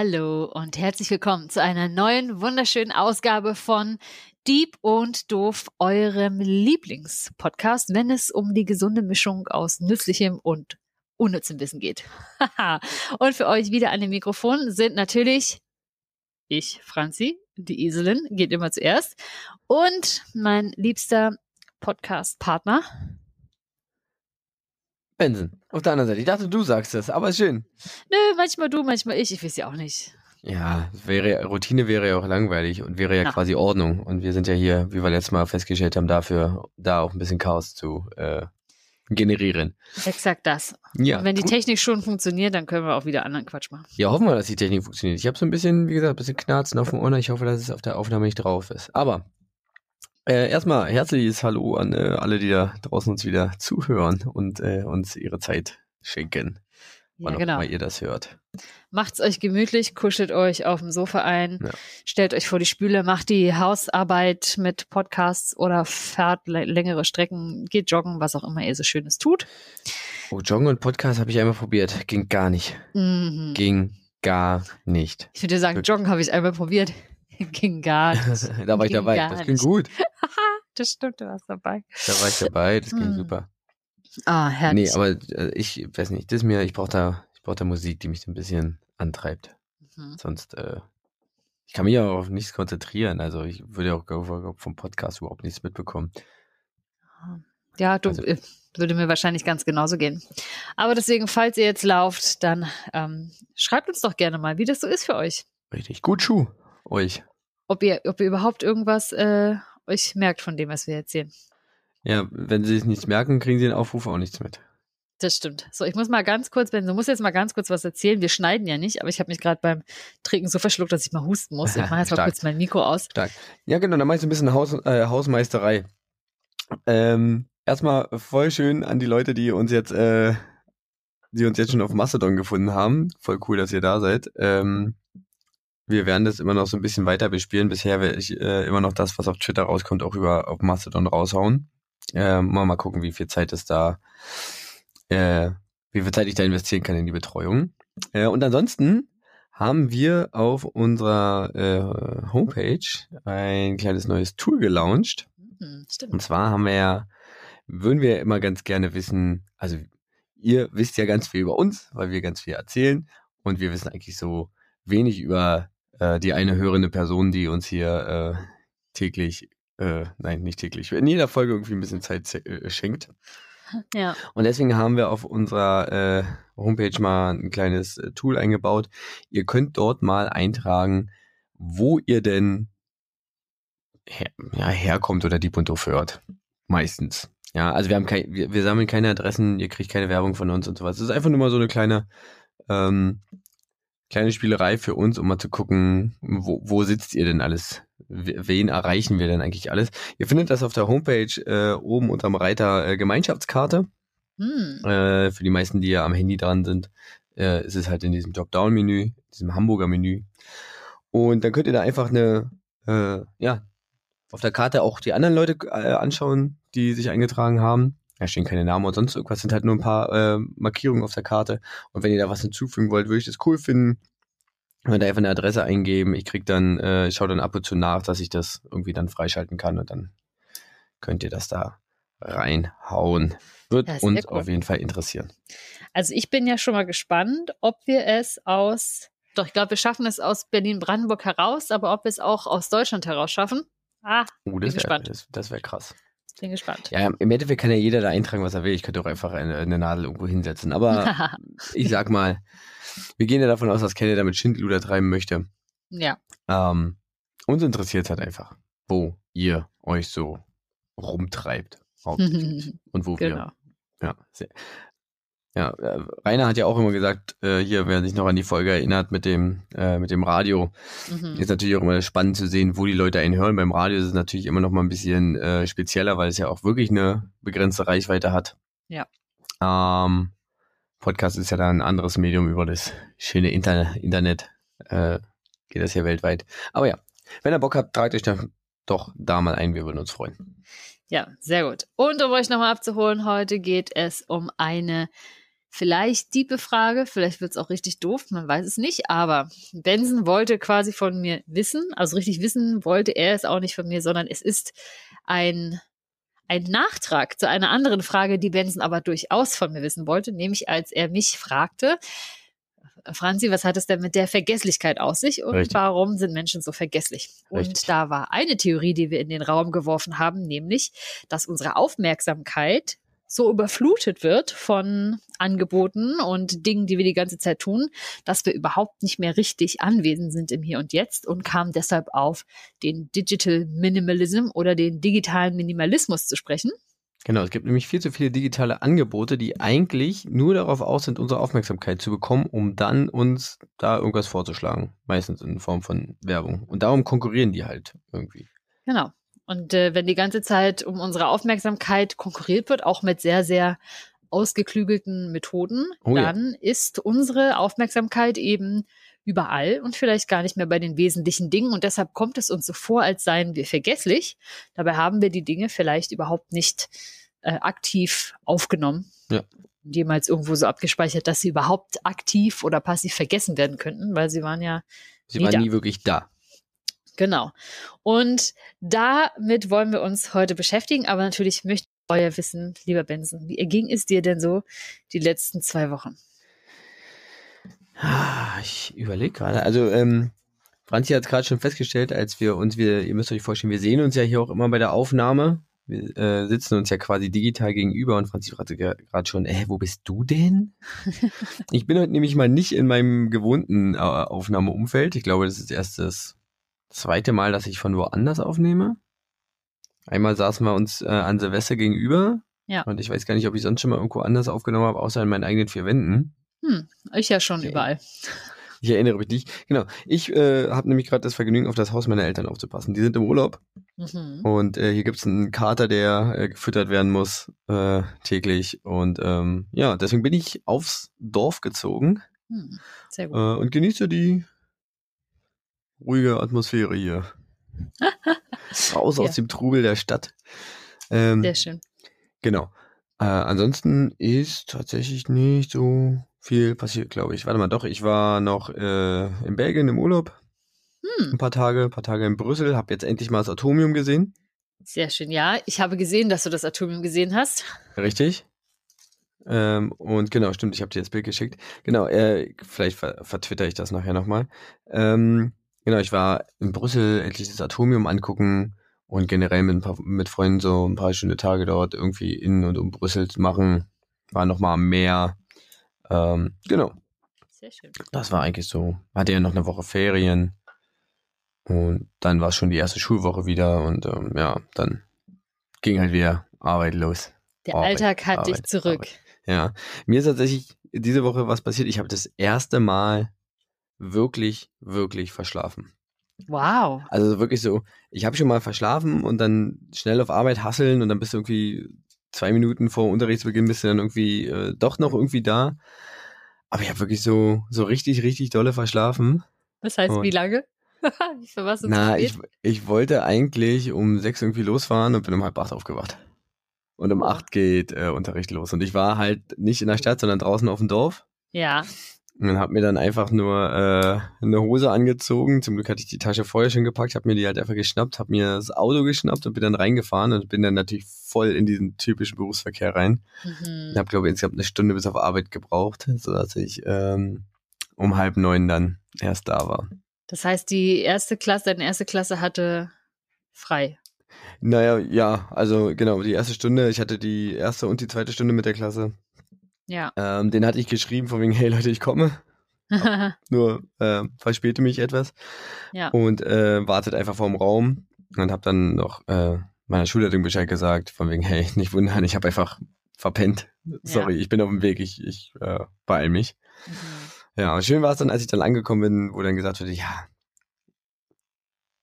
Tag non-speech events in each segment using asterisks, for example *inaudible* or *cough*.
Hallo und herzlich willkommen zu einer neuen wunderschönen Ausgabe von Deep und Doof, eurem Lieblingspodcast, wenn es um die gesunde Mischung aus nützlichem und unnützem Wissen geht. und für euch wieder an dem Mikrofon sind natürlich ich, Franzi, die Iselin, geht immer zuerst, und mein liebster Podcast-Partner, Benson. Auf der anderen Seite. Ich dachte, du sagst das, aber schön. Nö, manchmal du, manchmal ich. Ich weiß ja auch nicht. Ja, wäre, Routine wäre ja auch langweilig und wäre ja, Ja. quasi Ordnung. Und wir sind ja hier, wie wir letztes Mal festgestellt haben, dafür, da auch ein bisschen Chaos zu äh, generieren. Exakt das. Ja. Und wenn die Technik schon funktioniert, dann können wir auch wieder anderen Quatsch machen. ja, hoffen wir, dass die Technik funktioniert. Ich habe so ein bisschen, wie gesagt, ein bisschen Knarzen auf dem Ohr. Ich hoffe, dass es auf der Aufnahme nicht drauf ist. Aber äh, erstmal herzliches Hallo an äh, alle, die da draußen uns wieder zuhören und äh, uns ihre Zeit schenken. Ja, wann auch genau. immer ihr das hört. Macht's euch gemütlich, kuschelt euch auf dem Sofa ein, Ja. stellt euch vor die Spüle, macht die Hausarbeit mit Podcasts oder fahrt lä- längere Strecken, geht joggen, was auch immer ihr so Schönes tut. Oh, Joggen und Podcast habe ich einmal probiert. Ging gar nicht. Mhm. Ging gar nicht. Ich würde sagen, joggen habe ich einmal probiert. *laughs* Ging gar *laughs* nicht. da war ich dabei. Das ging nicht. gut. *laughs* Das stimmt, du warst dabei. Da war ich dabei. Das ging Hm. super. Ah, herrlich. Nee, aber äh, ich weiß nicht. Das mir, ich brauche da, ich brauche da Musik, die mich so ein bisschen antreibt. Mhm. Sonst, äh, ich kann mich ja auch auf nichts konzentrieren. Also ich würde ja auch vom Podcast überhaupt nichts mitbekommen. Ja, du Also- äh, würde mir wahrscheinlich ganz genauso gehen. Aber deswegen, falls ihr jetzt lauft, dann ähm, schreibt uns doch gerne mal, wie das so ist für euch. Richtig. Gut Schuh. Euch. Ob ihr, ob ihr überhaupt irgendwas äh, euch merkt von dem, was wir erzählen. Ja, wenn sie es nicht merken, kriegen sie den Aufruf auch nichts mit. Das stimmt. So, ich muss mal ganz kurz, Ben, du musst jetzt mal ganz kurz was erzählen. Wir schneiden ja nicht, aber ich habe mich gerade beim Trinken so verschluckt, dass ich mal husten muss. Ich *laughs* mache jetzt mal kurz mein Mikro aus. Stark. Ja, genau, dann mache ich so ein bisschen Haus, äh, Hausmeisterei. Ähm, erstmal voll schön an die Leute, die uns jetzt, äh, die uns jetzt schon auf Mastodon gefunden haben. Voll cool, dass ihr da seid. Ähm, wir werden das immer noch so ein bisschen weiter bespielen. Bisher werde ich äh, immer noch das, was auf Twitter rauskommt, auch über auf Mastodon raushauen. Ähm, mal, mal gucken, wie viel Zeit es da, äh, wie viel Zeit ich da investieren kann in die Betreuung. Äh, und ansonsten haben wir auf unserer äh, Homepage ein kleines neues Tool gelauncht. Hm, Und stimmt. zwar haben wir ja, würden wir ja immer ganz gerne wissen, also ihr wisst ja ganz viel über uns, weil wir ganz viel erzählen und wir wissen eigentlich so wenig über äh, die eine hörende Person, die uns hier äh, täglich, äh, nein, nicht täglich, in jeder Folge irgendwie ein bisschen Zeit äh, schenkt. *laughs* Ja. Und deswegen haben wir auf unserer äh, Homepage mal ein kleines äh, Tool eingebaut. Ihr könnt dort mal eintragen, wo ihr denn her, ja, herkommt oder Deep und Doof hört. Meistens. Ja, also wir haben kein, wir, wir sammeln keine Adressen, ihr kriegt keine Werbung von uns und sowas. Es ist einfach nur mal so eine kleine, ähm, kleine Spielerei für uns, um mal zu gucken, wo, wo sitzt ihr denn alles? Wen erreichen wir denn eigentlich alles? Ihr findet das auf der Homepage äh, oben unterm Reiter äh, Gemeinschaftskarte. Hm. Äh, für die meisten, die ja am Handy dran sind, äh, ist es halt in diesem Dropdown-Menü, diesem Hamburger Menü. Und dann könnt ihr da einfach eine, äh, ja, auf der Karte auch die anderen Leute äh, anschauen, die sich eingetragen haben. Da stehen keine Namen und sonst irgendwas, sind halt nur ein paar äh, Markierungen auf der Karte. Und wenn ihr da was hinzufügen wollt, würde ich das cool finden. Könnt ihr einfach eine Adresse eingeben. Ich krieg dann, äh, ich schaue dann ab und zu nach, dass ich das irgendwie dann freischalten kann und dann könnt ihr das da reinhauen. Wird Ja, uns auf jeden Fall interessieren. Also ich bin ja schon mal gespannt, ob wir es aus, doch ich glaube, wir schaffen es aus Berlin-Brandenburg heraus, aber ob wir es auch aus Deutschland heraus schaffen. Ah, Oh, das wäre gespannt. das, das wär krass. Bin gespannt. Ja, im Endeffekt kann ja jeder da eintragen, was er will. Ich könnte auch einfach eine, eine Nadel irgendwo hinsetzen. Aber *laughs* ich sag mal, wir gehen ja davon aus, dass keiner damit Schindluder treiben möchte. ja. Ähm, uns interessiert halt einfach, wo ihr euch so rumtreibt. *laughs* Und wo genau. wir. Ja, sehr. Ja, äh, Rainer hat ja auch immer gesagt, äh, hier, wer sich noch an die Folge erinnert mit dem, äh, mit dem Radio, Mhm. ist natürlich auch immer spannend zu sehen, wo die Leute einen hören. Beim Radio ist es natürlich immer noch mal ein bisschen äh, spezieller, weil es ja auch wirklich eine begrenzte Reichweite hat. Ja. Ähm, Podcast ist ja dann ein anderes Medium über das schöne Inter Internet. Äh, geht das ja weltweit. Aber ja, wenn ihr Bock habt, tragt euch dann doch da mal ein. Wir würden uns freuen. Ja, sehr gut. Und um euch nochmal abzuholen, heute geht es um eine vielleicht diepe Frage, vielleicht wird es auch richtig doof, man weiß es nicht, aber Benson wollte quasi von mir wissen, also richtig wissen wollte er es auch nicht von mir, sondern es ist ein, ein Nachtrag zu einer anderen Frage, die Benson aber durchaus von mir wissen wollte, nämlich als er mich fragte, Franzi, was hat es denn mit der Vergesslichkeit aus sich und Richtig. warum sind Menschen so vergesslich? Richtig. Und da war eine Theorie, die wir in den Raum geworfen haben, nämlich, dass unsere Aufmerksamkeit so überflutet wird von Angeboten und Dingen, die wir die ganze Zeit tun, dass wir überhaupt nicht mehr richtig anwesend sind im Hier und Jetzt und kamen deshalb auf den Digital Minimalism oder den digitalen Minimalismus zu sprechen. Genau, es gibt nämlich viel zu viele digitale Angebote, die eigentlich nur darauf aus sind, unsere Aufmerksamkeit zu bekommen, um dann uns da irgendwas vorzuschlagen. Meistens in Form von Werbung. Und darum konkurrieren die halt irgendwie. Genau. Und äh, wenn die ganze Zeit um unsere Aufmerksamkeit konkurriert wird, auch mit sehr, sehr ausgeklügelten Methoden, oh, dann ja. ist unsere Aufmerksamkeit eben überall und vielleicht gar nicht mehr bei den wesentlichen Dingen. Und deshalb kommt es uns so vor, als seien wir vergesslich. Dabei haben wir die Dinge vielleicht überhaupt nicht äh, aktiv aufgenommen. Ja. Jemals irgendwo so abgespeichert, dass sie überhaupt aktiv oder passiv vergessen werden könnten, weil sie waren ja. Sie waren da. nie wirklich da. Genau. Und damit wollen wir uns heute beschäftigen, aber natürlich möchte ich euer wissen, lieber Benson, wie ging es dir denn so die letzten zwei Wochen? Ah, ich überlege gerade. Also, ähm, Franzi hat es gerade schon festgestellt, als wir uns wieder, ihr müsst euch vorstellen, wir sehen uns ja hier auch immer bei der Aufnahme. Wir äh, sitzen uns ja quasi digital gegenüber und Franzi fragte gerade schon, äh, wo bist du denn? *laughs* ich bin heute nämlich mal nicht in meinem gewohnten äh, Aufnahmeumfeld. Ich glaube, das ist erst das zweite Mal, dass ich von woanders aufnehme. Einmal saßen wir uns äh, an Silvester gegenüber. Ja. Und ich weiß gar nicht, ob ich sonst schon mal irgendwo anders aufgenommen habe, außer in meinen eigenen vier Wänden. Hm, ich ja schon okay. überall. *laughs* Ich erinnere mich nicht. Genau. Ich äh, habe nämlich gerade das Vergnügen, auf das Haus meiner Eltern aufzupassen. Die sind im Urlaub. Mhm. Und äh, hier gibt's einen Kater, der äh, gefüttert werden muss äh, täglich. Und ähm, ja, deswegen bin ich aufs Dorf gezogen. Hm, sehr gut. Äh, und genieße die ruhige Atmosphäre hier. *laughs* Raus ja. aus dem Trubel der Stadt. Ähm, sehr schön. Genau. Äh, ansonsten ist tatsächlich nicht so viel passiert, glaube ich. Warte mal, doch, ich war noch äh, in Belgien im Urlaub. Hm. Ein paar Tage, ein paar Tage in Brüssel, habe jetzt endlich mal das Atomium gesehen. Sehr schön, ja. Ich habe gesehen, dass du das Atomium gesehen hast. Richtig. Ähm, und genau, stimmt, ich habe dir das Bild geschickt. Genau, äh, vielleicht ver vertwitter ich das nachher nochmal. Ähm, genau, ich war in Brüssel endlich das Atomium angucken und generell mit, ein paar, mit Freunden so ein paar schöne Tage dort irgendwie in und um Brüssel zu machen. War nochmal mehr. Ähm, genau. Sehr schön. Das war eigentlich so. Hatte ja noch eine Woche Ferien. Und dann war es schon die erste Schulwoche wieder und ähm, ja, dann ging halt wieder Arbeit los. Der Arbeit, Alltag hat Arbeit, dich zurück. Arbeit. Ja, mir ist tatsächlich diese Woche was passiert. Ich habe das erste Mal wirklich, wirklich verschlafen. Wow. Also wirklich so, ich habe schon mal verschlafen und dann schnell auf Arbeit hasseln und dann bist du irgendwie zwei Minuten vor Unterrichtsbeginn bist du dann irgendwie äh, doch noch irgendwie da. Aber ich habe wirklich so, so richtig, richtig dolle verschlafen. Das heißt, und, wie lange? *laughs* Für was Na, ich, ich wollte eigentlich um sechs irgendwie losfahren und bin um halb acht aufgewacht. Und um acht geht äh, Unterricht los. Und ich war halt nicht in der Stadt, sondern draußen auf dem Dorf. Ja. Und habe mir dann einfach nur äh, eine Hose angezogen. Zum Glück hatte ich die Tasche vorher schon gepackt, habe mir die halt einfach geschnappt, habe mir das Auto geschnappt und bin dann reingefahren und bin dann natürlich voll in diesen typischen Berufsverkehr rein. Mhm. Ich habe, glaube ich, insgesamt eine Stunde bis auf Arbeit gebraucht, sodass ich ähm, um halb neun dann erst da war. Das heißt, die erste Klasse, deine erste Klasse hatte frei. Naja, ja, also genau, die erste Stunde, ich hatte die erste und die zweite Stunde mit der Klasse. Ja. Ähm, den hatte ich geschrieben von wegen, hey Leute, ich komme. *laughs* nur äh, verspäte mich etwas. Ja. Und äh, wartet einfach vorm Raum und habe dann noch äh, meiner Schulleitung Bescheid gesagt, von wegen, hey, nicht wundern, ich habe einfach verpennt. Sorry, ja. ich bin auf dem Weg, ich, ich äh, beeil mich. Mhm. Ja, schön war es dann, als ich dann angekommen bin, wo dann gesagt wurde, ja,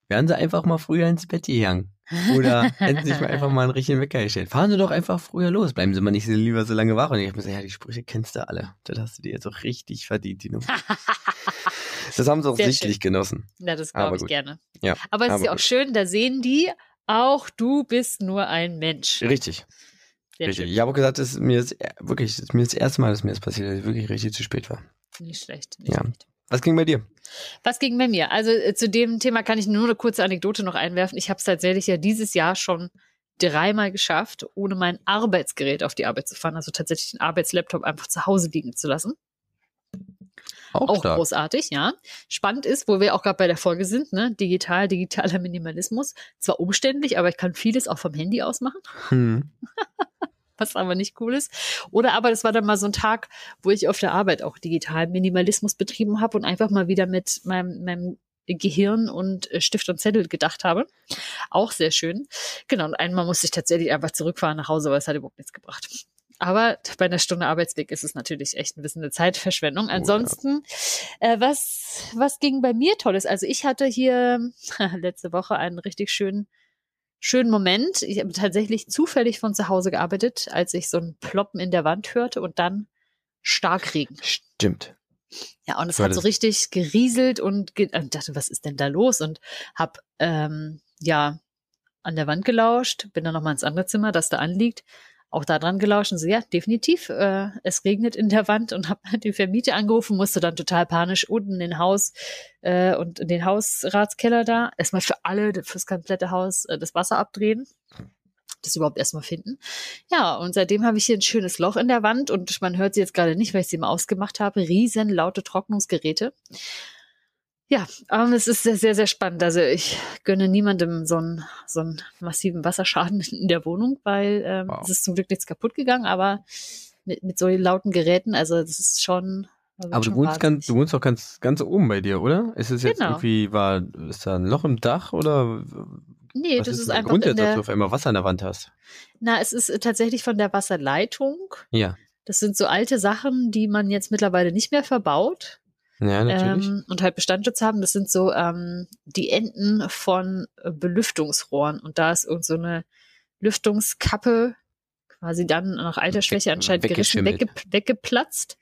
werden Sie einfach mal früher ins Bett gegangen. Oder *laughs* hätten sich mal einfach mal einen richtigen Wecker gestellt. Fahren Sie doch einfach früher los. Bleiben Sie mal nicht lieber so lange wach. Und ich habe mir gesagt, ja, die Sprüche kennst du alle. Das hast du dir jetzt auch richtig verdient, die Nummer. *laughs* das haben sie auch Sehr sichtlich schön. genossen. Ja, das glaube ich gerne. Ja, aber es ist ja auch schön, da sehen die, auch du bist nur ein Mensch. Richtig. Sehr Richtig. schön. Ich habe auch gesagt, es ist mir ist wirklich, es ist mir das erste Mal, dass mir das passiert, dass ich wirklich richtig zu spät war. Nicht schlecht. Nicht Ja. schlecht. Was ging bei dir? Was ging bei mir? Also äh, zu dem Thema kann ich nur eine kurze Anekdote noch einwerfen. Ich habe es tatsächlich ja dieses Jahr schon dreimal geschafft, ohne mein Arbeitsgerät auf die Arbeit zu fahren. Also tatsächlich den Arbeitslaptop einfach zu Hause liegen zu lassen. Auch stark. großartig, ja. Spannend ist, wo wir auch gerade bei der Folge sind, ne? Digital, digitaler Minimalismus. Zwar umständlich, aber ich kann vieles auch vom Handy aus machen, Hm. *laughs* was aber nicht cool ist. Oder aber das war dann mal so ein Tag, wo ich auf der Arbeit auch digital Minimalismus betrieben habe und einfach mal wieder mit meinem, meinem Gehirn und äh, Stift und Zettel gedacht habe. Auch sehr schön. Genau, und einmal musste ich tatsächlich einfach zurückfahren nach Hause, weil es hat überhaupt nichts gebracht. Aber bei einer Stunde Arbeitsweg ist es natürlich echt ein bisschen eine Zeitverschwendung. Ansonsten, äh, was, was ging bei mir Tolles? Also ich hatte hier *laughs* letzte Woche einen richtig schönen, schönen Moment. Ich habe tatsächlich zufällig von zu Hause gearbeitet, als ich so ein Ploppen in der Wand hörte und dann Starkregen. Stimmt. Ja, und es hat so richtig gerieselt und ge und dachte, was ist denn da los? Und hab ähm, ja an der Wand gelauscht, bin dann nochmal ins andere Zimmer, das da anliegt, auch da dran gelauscht und so, ja, definitiv, äh, es regnet in der Wand und hab den Vermieter angerufen, musste dann total panisch unten in den Haus äh, und in den Hausratskeller da erstmal für alle, fürs komplette Haus äh, das Wasser abdrehen das überhaupt erstmal finden. Ja, und seitdem habe ich hier ein schönes Loch in der Wand und man hört sie jetzt gerade nicht, weil ich sie mal ausgemacht habe. Riesen laute Trocknungsgeräte. Ja, aber es ist sehr, sehr, sehr spannend. Also ich gönne niemandem so einen, so einen massiven Wasserschaden *laughs* in der Wohnung, weil ähm, Wow. es ist zum Glück nichts kaputt gegangen, aber mit, mit so lauten Geräten, also das ist schon. wird Aber du schon wohnst, ganz, du wohnst doch ganz, ganz oben bei dir, oder? Ist es jetzt Genau. irgendwie, war, ist da ein Loch im Dach oder Nee, was das ist ist einfach Grund in jetzt, dass der, du auf einmal Wasser an der Wand hast? na, es ist äh, tatsächlich von der Wasserleitung. Ja. Das sind so alte Sachen, die man jetzt mittlerweile nicht mehr verbaut. Ja, natürlich. ähm, und halt Bestandschutz haben. Das sind so ähm, die Enden von Belüftungsrohren. Und da ist irgend so eine Lüftungskappe quasi dann nach Altersschwäche anscheinend gerissen, wegge weggeplatzt.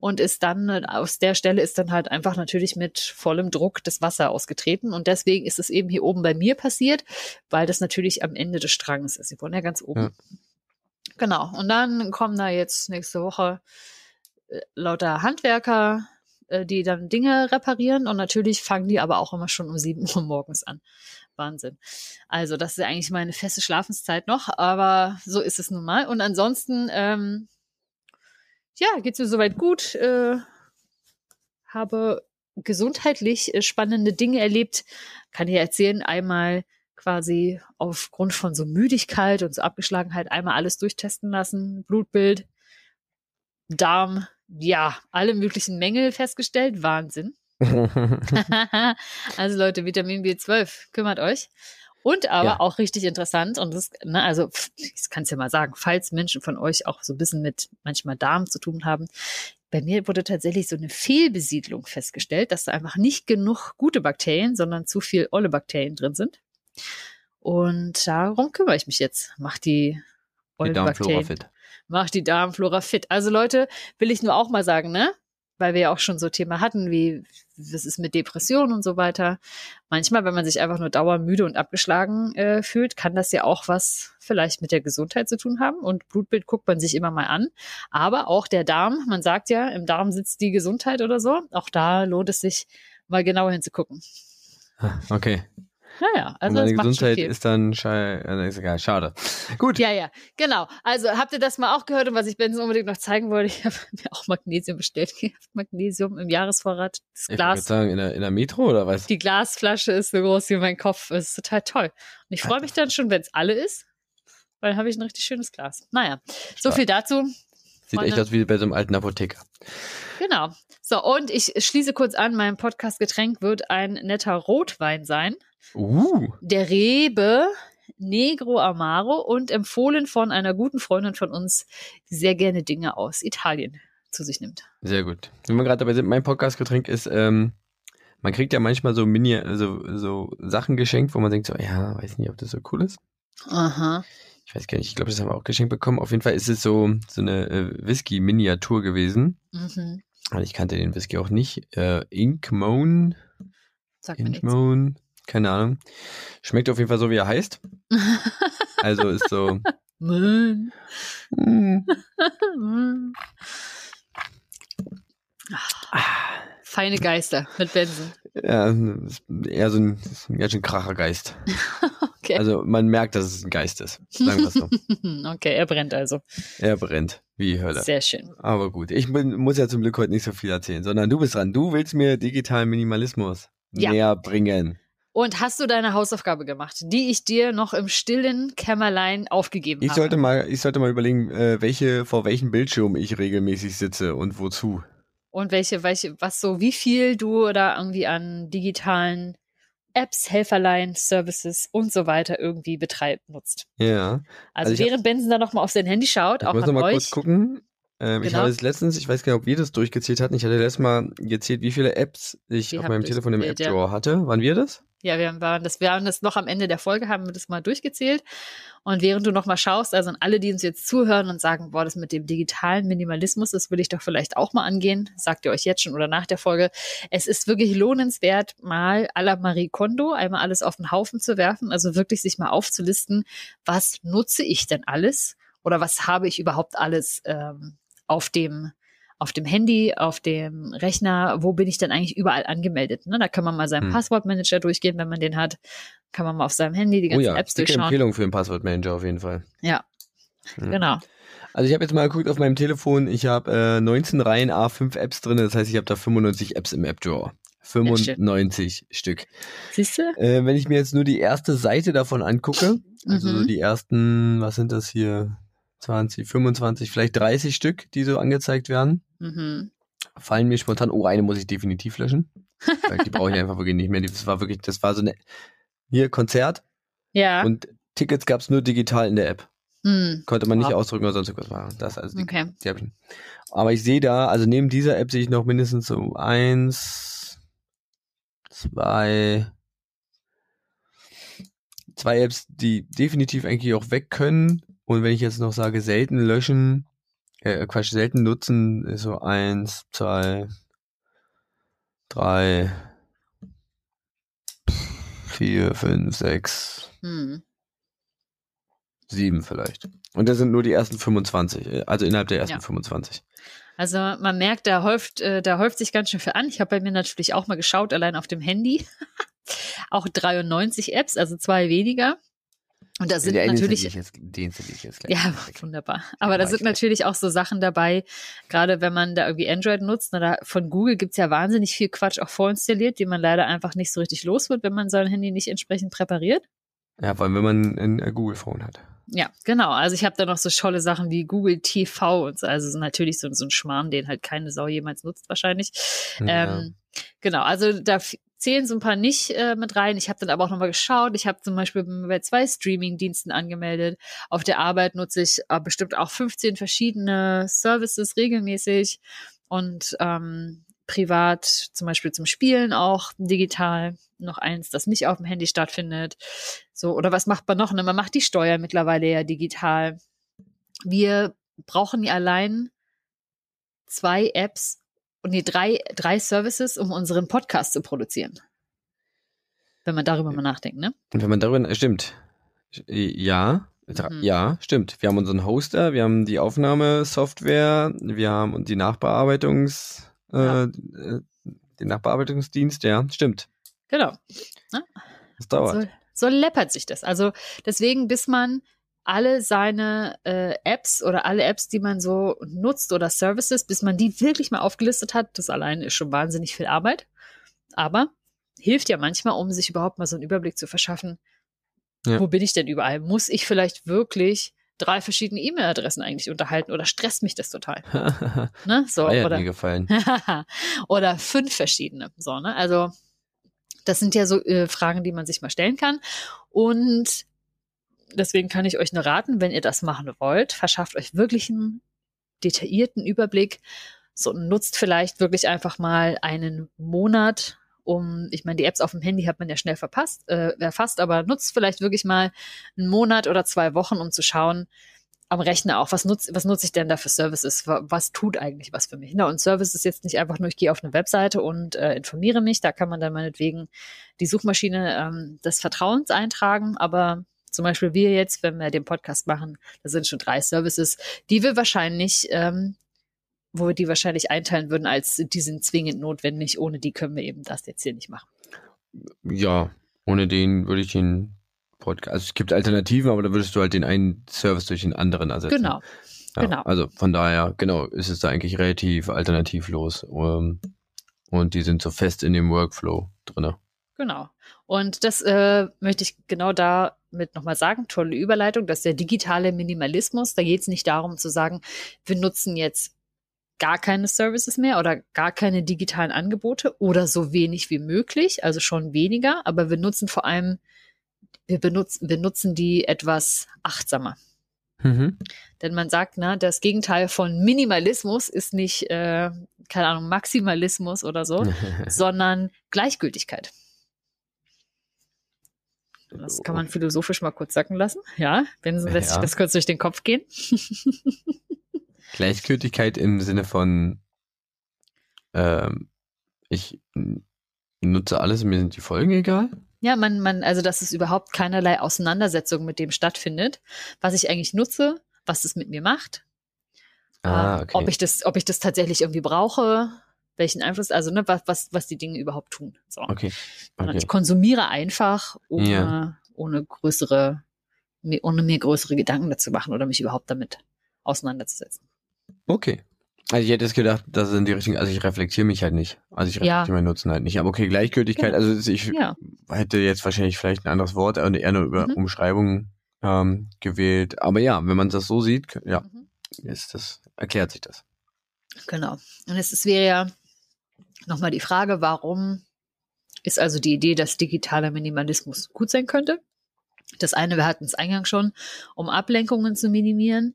Und ist dann, äh, aus der Stelle ist dann halt einfach natürlich mit vollem Druck das Wasser ausgetreten. Und deswegen ist es eben hier oben bei mir passiert, weil das natürlich am Ende des Stranges ist. Sie wohnen ja ganz oben. Ja. Genau. Und dann kommen da jetzt nächste Woche äh, lauter Handwerker, äh, die dann Dinge reparieren und natürlich fangen die aber auch immer schon um 7 *laughs* Uhr morgens an. Wahnsinn. Also das ist eigentlich meine feste Schlafenszeit noch, aber so ist es nun mal. Und ansonsten, ähm, ja, geht's mir soweit gut. Äh, habe gesundheitlich äh, spannende Dinge erlebt. Kann ich erzählen, einmal quasi aufgrund von so Müdigkeit und so Abgeschlagenheit einmal alles durchtesten lassen, Blutbild, Darm, ja, alle möglichen Mängel festgestellt. Wahnsinn. *laughs* also Leute, Vitamin B12, kümmert euch. Und aber Ja. auch richtig interessant, und das, ne, also ich kann es ja mal sagen, falls Menschen von euch auch so ein bisschen mit manchmal Darm zu tun haben, bei mir wurde tatsächlich so eine Fehlbesiedlung festgestellt, dass da einfach nicht genug gute Bakterien, sondern zu viel olle Bakterien drin sind. Und darum kümmere ich mich jetzt. Mach die Darmflora Bakterien fit. Macht die Darmflora fit. Also Leute, will ich nur auch mal sagen, ne? Weil wir ja auch schon so Thema hatten, wie was ist mit Depressionen und so weiter. Manchmal, wenn man sich einfach nur dauermüde und abgeschlagen äh, fühlt, kann das ja auch was vielleicht mit der Gesundheit zu tun haben. Und Blutbild guckt man sich immer mal an. Aber auch der Darm, man sagt ja, im Darm sitzt die Gesundheit oder so. Auch da lohnt es sich, mal genauer hinzugucken. Ah, Okay. Naja, also schon Gesundheit ist dann schei äh, ist egal, schade. *laughs* Gut. Ja, ja, genau. Also habt ihr das mal auch gehört und was ich Benson unbedingt noch zeigen wollte, ich habe mir auch Magnesium bestellt. Magnesium im Jahresvorrat. Das Ich Glas, sagen, in der, in der Metro oder was? die Glasflasche ist so groß wie mein Kopf. Das ist total toll. Und ich freue mich dann schon, wenn es alle ist, weil dann habe ich ein richtig schönes Glas. Naja, so Stark. viel dazu. Sieht echt Freunde. aus wie bei so einem alten Apotheker. Genau. So, und ich schließe kurz an, mein Podcast-Getränk wird ein netter Rotwein sein. Uh. der Rebe Negro Amaro und empfohlen von einer guten Freundin von uns, die sehr gerne Dinge aus Italien zu sich nimmt. Sehr gut. Wenn wir gerade dabei sind, mein Podcast-Getränk ist, ähm, man kriegt ja manchmal so Mini, also so Sachen geschenkt, wo man denkt so, ja, weiß nicht, ob das so cool ist. Aha. Ich weiß gar nicht, ich glaube, das haben wir auch geschenkt bekommen. Auf jeden Fall ist es so, so eine äh, Whisky-Miniatur gewesen. Mhm. Und ich kannte den Whisky auch nicht. Äh, Ink Moan, Sag keine Ahnung. Schmeckt auf jeden Fall so, wie er heißt. Also ist so. *laughs* Hm. Ah, Feine Geister mit Benson. Ja, ist eher so ein, ist ein ganz schön kracher Geist. *laughs* Okay. Also man merkt, dass es ein Geist ist. Sagen wir es so. *laughs* okay, er brennt also. Er brennt, wie Hölle. Sehr schön. Aber gut, ich bin, muss ja zum Glück heute nicht so viel erzählen, sondern du bist dran. Du willst mir digitalen Minimalismus Ja. näher bringen. Und hast du deine Hausaufgabe gemacht, die ich dir noch im stillen Kämmerlein aufgegeben Ich habe? sollte mal, ich sollte mal überlegen, äh, welche, vor welchem Bildschirm ich regelmäßig sitze und wozu. Und welche, welche, was so, wie viel du da irgendwie an digitalen Apps, Helferlein, Services und so weiter irgendwie betreibt, nutzt. Ja. Also, Also während Benson da nochmal auf sein Handy schaut, auch muss an euch. kurz gucken. Ähm, Ich Genau. habe es letztens, ich weiß gar nicht, ob wir das durchgezählt hatten. Ich hatte letztes Mal gezählt, wie viele Apps ich Wir auf meinem Telefon im App durchgezählt, ja. Hatte. Waren wir das? Ja, wir waren das, wir haben das noch am Ende der Folge, haben wir das mal durchgezählt. Und während du nochmal schaust, also an alle, die uns jetzt zuhören und sagen, boah, das mit dem digitalen Minimalismus, das will ich doch vielleicht auch mal angehen, sagt ihr euch jetzt schon oder nach der Folge. Es ist wirklich lohnenswert, mal à la Marie Kondo einmal alles auf den Haufen zu werfen, also wirklich sich mal aufzulisten, was nutze ich denn alles oder was habe ich überhaupt alles ähm, auf dem auf dem Handy, auf dem Rechner, wo bin ich denn eigentlich überall angemeldet? Ne? Da kann man mal seinen Hm. Passwortmanager durchgehen, wenn man den hat. Kann man mal auf seinem Handy die Oh ganzen ja, Apps durchschauen. Empfehlung für einen Passwortmanager auf jeden Fall. Ja, Hm. genau. Also ich habe jetzt mal geguckt auf meinem Telefon, ich habe äh, 19 Reihen A5 Apps drin, das heißt, ich habe da 95 Apps im App Drawer. 95 Stück. Siehst du? Äh, wenn ich mir jetzt nur die erste Seite davon angucke, also so Mhm. die ersten, was sind das hier? 20, 25, vielleicht 30 Stück, die so angezeigt werden, Mhm. fallen mir spontan, oh, eine muss ich definitiv löschen. *laughs* Die brauche ich einfach wirklich nicht mehr. Das war wirklich, das war so eine, hier Konzert Ja. und Tickets gab's nur digital in der App. Hm. Konnte man nicht Wow. ausdrücken oder sonst irgendwas war. Das also die, Okay. die ich. Aber ich sehe da, also neben dieser App sehe ich noch mindestens so eins, zwei, zwei Apps, die definitiv eigentlich auch weg können. Und wenn ich jetzt noch sage, selten löschen, äh, Quatsch, selten nutzen, ist so eins, zwei, drei, vier, fünf, sechs, Hm. sieben vielleicht. Und das sind nur die ersten 25, äh, also innerhalb der ersten Ja. 25. Also man merkt, da häuft, äh, da häuft sich ganz schön viel an. Ich habe bei mir natürlich auch mal geschaut, allein auf dem Handy. *laughs* auch 93 Apps, also zwei weniger. Und da sind Der eine natürlich installiere ich jetzt, den installiere ich jetzt gleich. Ja, *laughs* wunderbar. Aber da sind natürlich auch so Sachen dabei, gerade wenn man da irgendwie Android nutzt. Na, da, von Google gibt's ja wahnsinnig viel Quatsch auch vorinstalliert, die man leider einfach nicht so richtig los wird, wenn man sein Handy nicht entsprechend präpariert. Ja, vor allem, wenn man ein äh, Google-Phone hat. Ja, genau. Also ich habe da noch so tolle Sachen wie Google TV und so. Also so natürlich so, so ein Schmarrn, den halt keine Sau jemals nutzt wahrscheinlich. Ja. Ähm, genau, also da zählen so ein paar nicht äh, mit rein. Ich habe dann aber auch nochmal geschaut. Ich habe zum Beispiel bei zwei Streaming-Diensten angemeldet. Auf der Arbeit nutze ich äh, bestimmt auch 15 verschiedene Services regelmäßig und ähm, privat zum Beispiel zum Spielen auch digital. Noch eins, das nicht auf dem Handy stattfindet. So, oder was macht man noch? Ne? Man macht die Steuer mittlerweile ja digital. Wir brauchen ja allein zwei Apps und nee, drei, drei Services, um unseren Podcast zu produzieren. Wenn man darüber mal nachdenkt, ne? Und wenn man darüber, stimmt. Ja, Mhm. ja, stimmt. Wir haben unseren Hoster, wir haben die Aufnahmesoftware, wir haben die Nachbearbeitungs, Ja. äh, äh, den Nachbearbeitungsdienst, ja, stimmt. Genau. Das dauert. So, so läppert sich das. Also deswegen, bis man alle seine äh, Apps oder alle Apps, die man so nutzt oder Services, bis man die wirklich mal aufgelistet hat, das allein ist schon wahnsinnig viel Arbeit. Aber hilft ja manchmal, um sich überhaupt mal so einen Überblick zu verschaffen, Ja. wo bin ich denn überall? Muss ich vielleicht wirklich drei verschiedene E-Mail-Adressen eigentlich unterhalten oder stresst mich das total? *laughs* Ne? So, hat oder, mir gefallen. *laughs* oder fünf verschiedene. So, ne? Also das sind ja so äh, Fragen, die man sich mal stellen kann. Und deswegen kann ich euch nur raten, wenn ihr das machen wollt, verschafft euch wirklich einen detaillierten Überblick. So nutzt vielleicht wirklich einfach mal einen Monat, um, ich meine, die Apps auf dem Handy hat man ja schnell verpasst, äh, erfasst, aber nutzt vielleicht wirklich mal einen Monat oder zwei Wochen, um zu schauen, am Rechner auch, was nutze was nutze ich denn da für Services? Wa- Was tut eigentlich was für mich? Na, und Service ist jetzt nicht einfach nur, ich gehe auf eine Webseite und äh, informiere mich. Da kann man dann meinetwegen die Suchmaschine ähm, des Vertrauens eintragen, aber zum Beispiel wir jetzt, wenn wir den Podcast machen, das sind schon drei Services, die wir wahrscheinlich, ähm, wo wir die wahrscheinlich einteilen würden, als die sind zwingend notwendig. Ohne die können wir eben das jetzt hier nicht machen. Ja, ohne den würde ich den Podcast, also es gibt Alternativen, aber da würdest du halt den einen Service durch den anderen ersetzen. Genau. Ja, genau. Also von daher, genau, ist es da eigentlich relativ alternativlos. Ähm, und die sind so fest in dem Workflow drinne. Genau. Und das äh, möchte ich genau damit nochmal sagen. Tolle Überleitung. Das ist der digitale Minimalismus. Da geht es nicht darum zu sagen, wir nutzen jetzt gar keine Services mehr oder gar keine digitalen Angebote oder so wenig wie möglich, also schon weniger, aber wir nutzen vor allem, wir benutzen, wir nutzen die etwas achtsamer. Mhm. Denn man sagt, ne, das Gegenteil von Minimalismus ist nicht, äh, keine Ahnung, Maximalismus oder so, *laughs* sondern Gleichgültigkeit. Das kann man philosophisch mal kurz sacken lassen. Ja, wenn Sie lässt Ja. sich das kurz durch den Kopf gehen. *laughs* Gleichgültigkeit im Sinne von ähm, ich nutze alles, mir sind die Folgen egal. Ja, man, man, also dass es überhaupt keinerlei Auseinandersetzung mit dem stattfindet, was ich eigentlich nutze, was das mit mir macht, Ah, ähm, okay. ob ich das, ob ich das tatsächlich irgendwie brauche, welchen Einfluss, also ne, was, was, was die Dinge überhaupt tun. So. okay. Okay. Ich konsumiere einfach, ohne, Ja. ohne größere, mir- ohne mir größere Gedanken dazu machen oder mich überhaupt damit auseinanderzusetzen. Okay. Also ich hätte jetzt gedacht, das sind die richtigen, also ich reflektiere mich halt nicht. Also ich Ja. reflektiere meinen Nutzen halt nicht. Aber okay, Gleichgültigkeit, Genau. also ich Ja, hätte jetzt wahrscheinlich vielleicht ein anderes Wort, äh, eher nur über Mhm. Umschreibung ähm, gewählt. Aber ja, wenn man das so sieht, ja, Mhm. ist das, erklärt sich das. genau. Und es wäre ja nochmal die Frage, warum ist also die Idee, dass digitaler Minimalismus gut sein könnte? Das eine, wir hatten es eingangs schon, um Ablenkungen zu minimieren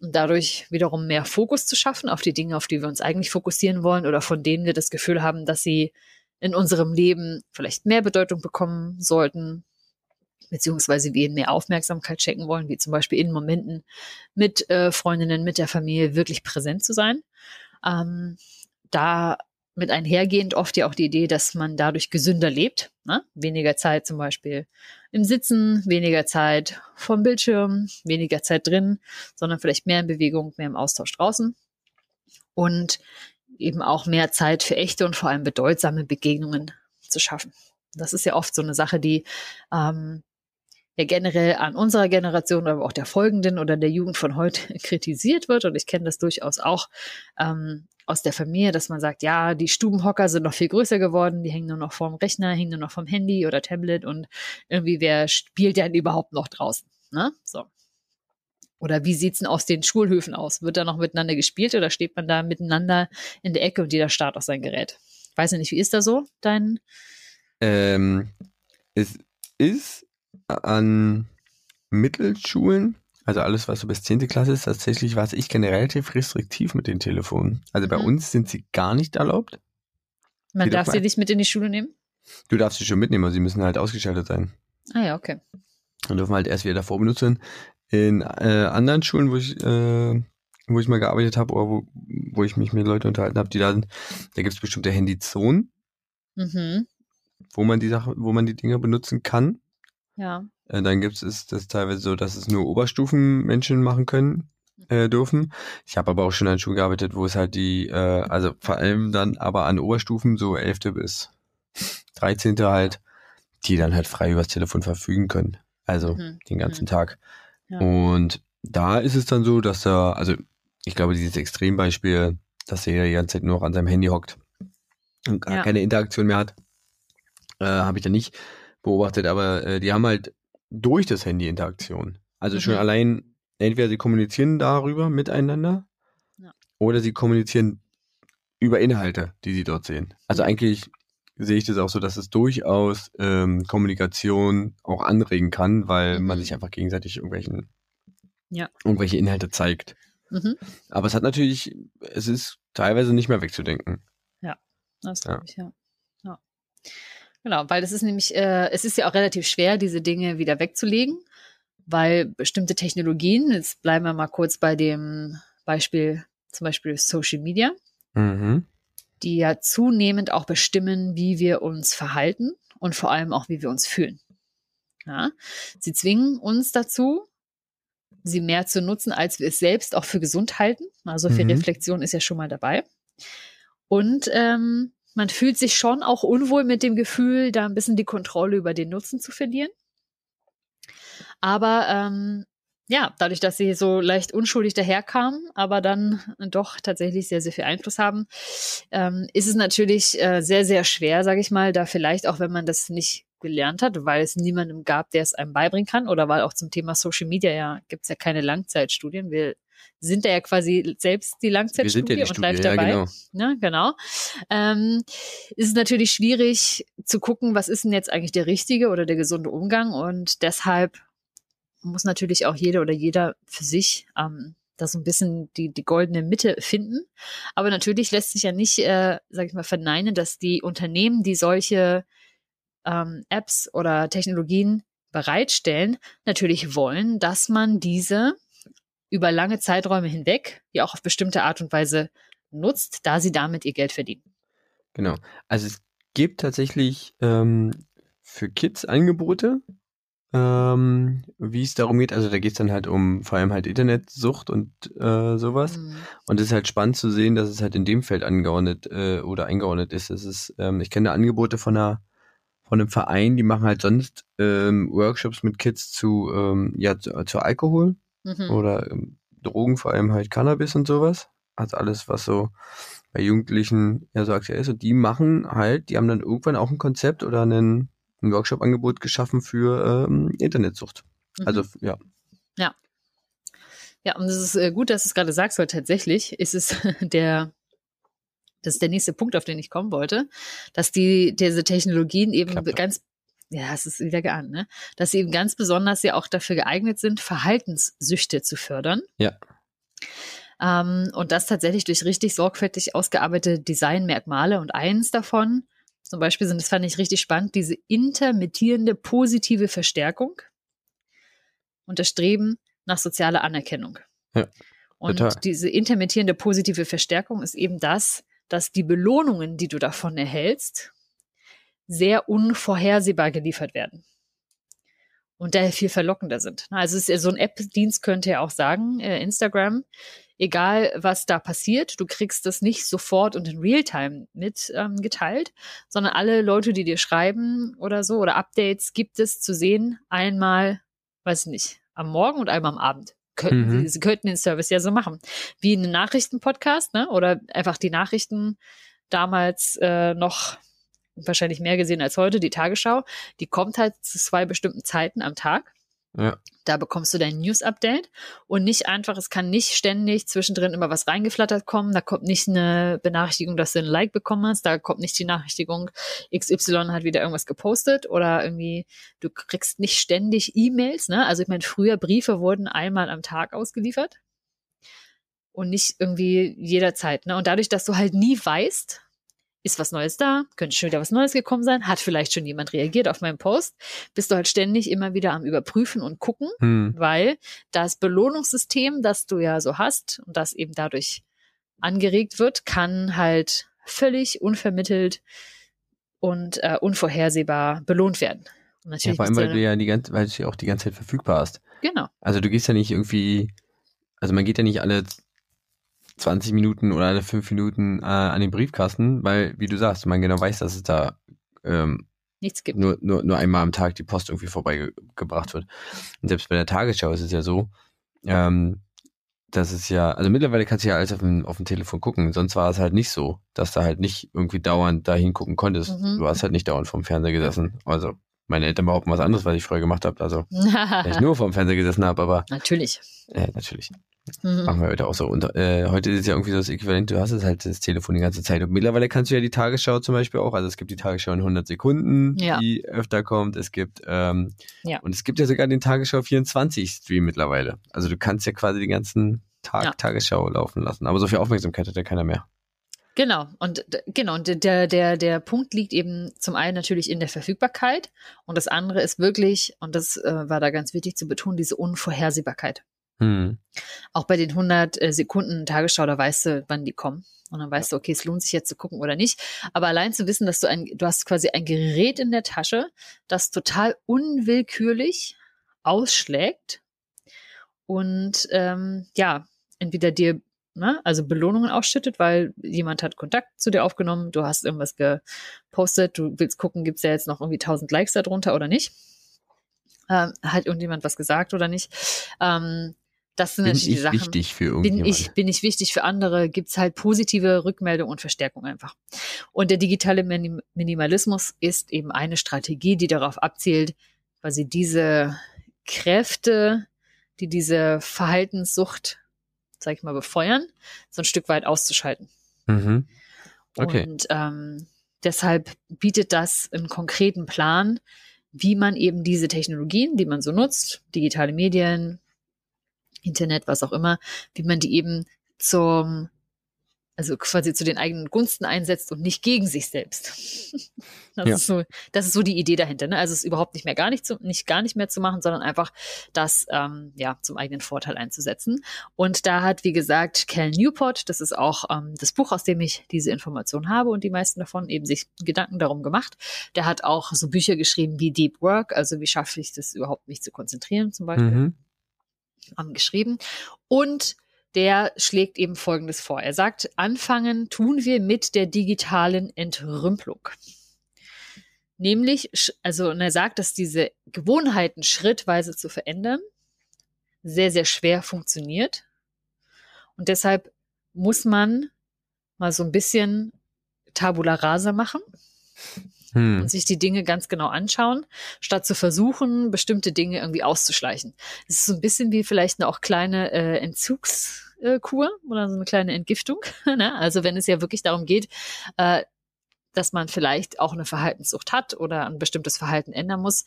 und dadurch wiederum mehr Fokus zu schaffen auf die Dinge, auf die wir uns eigentlich fokussieren wollen oder von denen wir das Gefühl haben, dass sie in unserem Leben vielleicht mehr Bedeutung bekommen sollten, beziehungsweise wir ihnen mehr Aufmerksamkeit schenken wollen, wie zum Beispiel in Momenten mit äh, Freundinnen, mit der Familie wirklich präsent zu sein. Ähm, da mit einhergehend oft ja auch die Idee, dass man dadurch gesünder lebt. Ne? Weniger Zeit zum Beispiel im Sitzen, weniger Zeit vom Bildschirm, weniger Zeit drin, sondern vielleicht mehr in Bewegung, mehr im Austausch draußen. Und eben auch mehr Zeit für echte und vor allem bedeutsame Begegnungen zu schaffen. Das ist ja oft so eine Sache, die ähm, ja generell an unserer Generation, aber auch der folgenden oder der Jugend von heute *laughs* kritisiert wird. Und ich kenne das durchaus auch ähm, aus der Familie, dass man sagt, ja, die Stubenhocker sind noch viel größer geworden, die hängen nur noch vorm Rechner, hängen nur noch vom Handy oder Tablet und irgendwie, wer spielt denn überhaupt noch draußen? Ne? So. Oder wie sieht's denn aus den Schulhöfen aus? Wird da noch miteinander gespielt oder steht man da miteinander in der Ecke und jeder starrt auf sein Gerät? Weiß ich nicht, wie ist da so dein? Ähm, es ist an Mittelschulen, also alles, was so bis 10. Klasse ist, tatsächlich, was ich kenne, relativ restriktiv mit den Telefonen. Also bei Mhm. uns sind sie gar nicht erlaubt. Man darf sie nicht mit in die Schule nehmen? Du darfst sie schon mitnehmen, aber sie müssen halt ausgeschaltet sein. Ah ja, okay. Und dürfen halt erst wieder davor benutzen. In äh, anderen Schulen, wo ich, äh, wo ich mal gearbeitet habe oder wo, wo ich mich mit Leuten unterhalten habe, die da sind, da gibt es bestimmte Handyzonen, Mhm. wo man die Sache, wo man die Dinge benutzen kann. Ja. Äh, dann gibt es das teilweise so, dass es nur Oberstufenmenschen machen können, äh, dürfen. Ich habe aber auch schon an Schulen gearbeitet, wo es halt die, äh, also vor allem dann aber an Oberstufen, so 11. bis 13. halt, die dann halt frei übers Telefon verfügen können. Also Mhm. den ganzen Tag. Ja. Und da ist es dann so, dass er, also ich glaube, dieses Extrembeispiel, dass er die ganze Zeit nur noch an seinem Handy hockt und gar Ja. keine Interaktion mehr hat, äh, habe ich da nicht beobachtet, aber äh, die haben halt durch das Handy Interaktion. Also schon Mhm. allein, entweder sie kommunizieren darüber miteinander Ja. oder sie kommunizieren über Inhalte, die sie dort sehen. Also Ja. eigentlich sehe ich das auch so, dass es durchaus ähm, Kommunikation auch anregen kann, weil man Mhm. sich einfach gegenseitig irgendwelchen Ja. irgendwelche Inhalte zeigt. Mhm. Aber es hat natürlich, es ist teilweise nicht mehr wegzudenken. Das Ja. glaube ich, ja. ja. Genau, weil es ist nämlich, äh, es ist ja auch relativ schwer, diese Dinge wieder wegzulegen, weil bestimmte Technologien, jetzt bleiben wir mal kurz bei dem Beispiel, zum Beispiel Social Media, Mhm. die ja zunehmend auch bestimmen, wie wir uns verhalten und vor allem auch, wie wir uns fühlen. Ja? Sie zwingen uns dazu, sie mehr zu nutzen, als wir es selbst auch für gesund halten. Also für Mhm. Reflexion ist ja schon mal dabei. Und ähm, man fühlt sich schon auch unwohl mit dem Gefühl, da ein bisschen die Kontrolle über den Nutzen zu verlieren. Aber ähm, ja, dadurch, dass sie so leicht unschuldig daherkamen, aber dann doch tatsächlich sehr, sehr viel Einfluss haben, ähm, ist es natürlich äh, sehr, sehr schwer, sage ich mal, da vielleicht auch, wenn man das nicht gelernt hat, weil es niemandem gab, der es einem beibringen kann oder weil auch zum Thema Social Media ja gibt es ja keine Langzeitstudien. Wir sind da ja quasi selbst die Langzeitstudie ja die und live ja dabei. genau. Ne, genau. Ähm, ist natürlich schwierig zu gucken, was ist denn jetzt eigentlich der richtige oder der gesunde Umgang und deshalb muss natürlich auch jeder oder jeder für sich ähm, da so ein bisschen die, die goldene Mitte finden. Aber natürlich lässt sich ja nicht, äh, sag ich mal, verneinen, dass die Unternehmen, die solche ähm, Apps oder Technologien bereitstellen, natürlich wollen, dass man diese über lange Zeiträume hinweg ja auch auf bestimmte Art und Weise nutzt, da sie damit ihr Geld verdienen. Genau. Also es gibt tatsächlich ähm, für Kids Angebote, ähm, wie es darum geht. Also da geht es dann halt um vor allem halt Internetsucht und äh, sowas. Mhm. Und es ist halt spannend zu sehen, dass es halt in dem Feld angeordnet äh, oder eingeordnet ist. Es ist, ähm, ich kenne Angebote von einer von einem Verein, die machen halt sonst ähm, Workshops mit Kids zu ähm, ja zu, zu Alkohol Mhm. oder ähm, Drogen, vor allem halt Cannabis und sowas. Also alles, was so bei Jugendlichen ja so aktuell ist. Und die machen halt, die haben dann irgendwann auch ein Konzept oder einen, ein Workshop-Angebot geschaffen für ähm, Internetsucht. Mhm. Also ja, Ja, und es ist äh, gut, dass du es gerade sagst, weil tatsächlich ist es *laughs* der, das ist der nächste Punkt, auf den ich kommen wollte, dass die, diese Technologien eben Klappt doch. ganz, ja, es ist wieder geahnt, ne? Dass sie eben ganz besonders ja auch dafür geeignet sind, Verhaltenssüchte zu fördern. Ja. Ähm, und das tatsächlich durch richtig sorgfältig ausgearbeitete Designmerkmale. Und eins davon, zum Beispiel sind, das fand ich richtig spannend, diese intermittierende positive Verstärkung und das Streben nach sozialer Anerkennung. Ja, und total. diese intermittierende positive Verstärkung ist eben das, dass die Belohnungen, die du davon erhältst, sehr unvorhersehbar geliefert werden. Und daher viel verlockender sind. Also es ist ja so ein App-Dienst könnte ja auch sagen, äh, Instagram, egal was da passiert, du kriegst das nicht sofort und in Realtime mit ähm, geteilt, sondern alle Leute, die dir schreiben oder so oder Updates gibt es zu sehen, einmal, weiß ich nicht, am Morgen und einmal am Abend. Könnten Mhm. sie, sie könnten den Service ja so machen. Wie einen Nachrichtenpodcast, ne? Oder einfach die Nachrichten damals äh, noch wahrscheinlich mehr gesehen als heute, die Tagesschau, die kommt halt zu zwei bestimmten Zeiten am Tag. ja, Da bekommst du dein News-Update und nicht einfach, es kann nicht ständig zwischendrin immer was reingeflattert kommen. Da kommt nicht eine Benachrichtigung, dass du ein Like bekommen hast. Da kommt nicht die Nachrichtigung, XY hat wieder irgendwas gepostet oder irgendwie, du kriegst nicht ständig E-Mails. Ne? Also ich meine, früher Briefe wurden einmal am Tag ausgeliefert und nicht irgendwie jederzeit. Ne? Und dadurch, dass du halt nie weißt, ist was Neues da, könnte schon wieder was Neues gekommen sein, hat vielleicht schon jemand reagiert auf meinen Post, bist du halt ständig immer wieder am Überprüfen und gucken, hm, weil das Belohnungssystem, das du ja so hast und das eben dadurch angeregt wird, kann halt völlig unvermittelt und äh, unvorhersehbar belohnt werden. Und ja natürlich vor allem, weil du ja die ganze, weil du ja auch die ganze Zeit verfügbar hast. genau. Also du gehst ja nicht irgendwie, also man geht ja nicht alle 20 Minuten oder alle 5 Minuten äh, an den Briefkasten, weil, wie du sagst, man genau weiß, dass es da ähm, Nichts gibt. nur, nur, nur einmal am Tag die Post irgendwie vorbeigebracht wird. Und selbst bei der Tagesschau ist es ja so, ähm, dass es ja, also mittlerweile kannst du ja alles auf dem, auf dem Telefon gucken. Sonst war es halt nicht so, dass du halt nicht irgendwie dauernd da hingucken konntest. Mhm. Du hast halt nicht dauernd vorm Fernseher gesessen. Also meine Eltern behaupten was anderes, was ich früher gemacht habe. Also, *laughs* dass ich nur vorm Fernseher gesessen habe, aber Natürlich. äh, natürlich. Mhm. Machen wir heute auch so. Und äh, heute ist es ja irgendwie so das Äquivalent, du hast es halt das Telefon die ganze Zeit. Und mittlerweile kannst du ja die Tagesschau zum Beispiel auch, also es gibt die Tagesschau in 100 Sekunden, Ja. die öfter kommt. Es gibt, ähm, Ja. und es gibt ja sogar den Tagesschau 24 Stream mittlerweile. Also du kannst ja quasi den ganzen Tag Ja. Tagesschau laufen lassen. Aber so viel Aufmerksamkeit hat ja keiner mehr. Genau, und genau, und der, der, der Punkt liegt eben zum einen natürlich in der Verfügbarkeit und das andere ist wirklich, und das äh, war da ganz wichtig zu betonen, diese Unvorhersehbarkeit. Hm. Auch bei den 100 äh, Sekunden Tagesschau, da weißt du, wann die kommen. Und dann weißt du, okay, es lohnt sich jetzt zu gucken oder nicht. Aber allein zu wissen, dass du ein, du hast quasi ein Gerät in der Tasche, das total unwillkürlich ausschlägt und ähm, ja, entweder dir, ne, also Belohnungen ausschüttet, weil jemand hat Kontakt zu dir aufgenommen, du hast irgendwas gepostet, du willst gucken, gibt's ja jetzt noch irgendwie 1000 Likes darunter oder nicht. Ähm, hat irgendjemand was gesagt oder nicht? Ähm, das sind Bin natürlich die ich Sachen. wichtig für Bin irgendjemand? ich, bin ich wichtig für andere, gibt's halt positive Rückmeldung und Verstärkung einfach. Und der digitale Minim Minimalismus ist eben eine Strategie, die darauf abzielt, quasi diese Kräfte, die diese Verhaltenssucht, sag ich mal, befeuern, so ein Stück weit auszuschalten. Mhm. Okay. Und ähm, deshalb bietet das einen konkreten Plan, wie man eben diese Technologien, die man so nutzt, digitale Medien, Internet, was auch immer, wie man die eben zum, also quasi zu den eigenen Gunsten einsetzt und nicht gegen sich selbst. *laughs* Das, Ja. ist, so, das ist so die Idee dahinter. Ne? Also es ist überhaupt nicht mehr gar nicht, zu, nicht gar nicht mehr zu machen, sondern einfach das ähm, ja zum eigenen Vorteil einzusetzen. Und da hat, wie gesagt, Cal Newport, das ist auch ähm, das Buch, aus dem ich diese Information habe und die meisten davon eben sich Gedanken darum gemacht. Der hat auch so Bücher geschrieben wie Deep Work, also wie schaffe ich das überhaupt, mich zu konzentrieren zum Beispiel Mhm. Geschrieben. Und der schlägt eben Folgendes vor. Er sagt, anfangen tun wir mit der digitalen Entrümpelung. Nämlich, also, und er sagt, dass diese Gewohnheiten schrittweise zu verändern sehr, sehr schwer funktioniert. Und deshalb muss man mal so ein bisschen Tabula rasa machen Hm. und sich die Dinge ganz genau anschauen, statt zu versuchen, bestimmte Dinge irgendwie auszuschleichen. Es ist so ein bisschen wie vielleicht eine auch kleine äh, Entzugskur oder so eine kleine Entgiftung. *laughs* ne? Also wenn es ja wirklich darum geht, äh, dass man vielleicht auch eine Verhaltenssucht hat oder ein bestimmtes Verhalten ändern muss,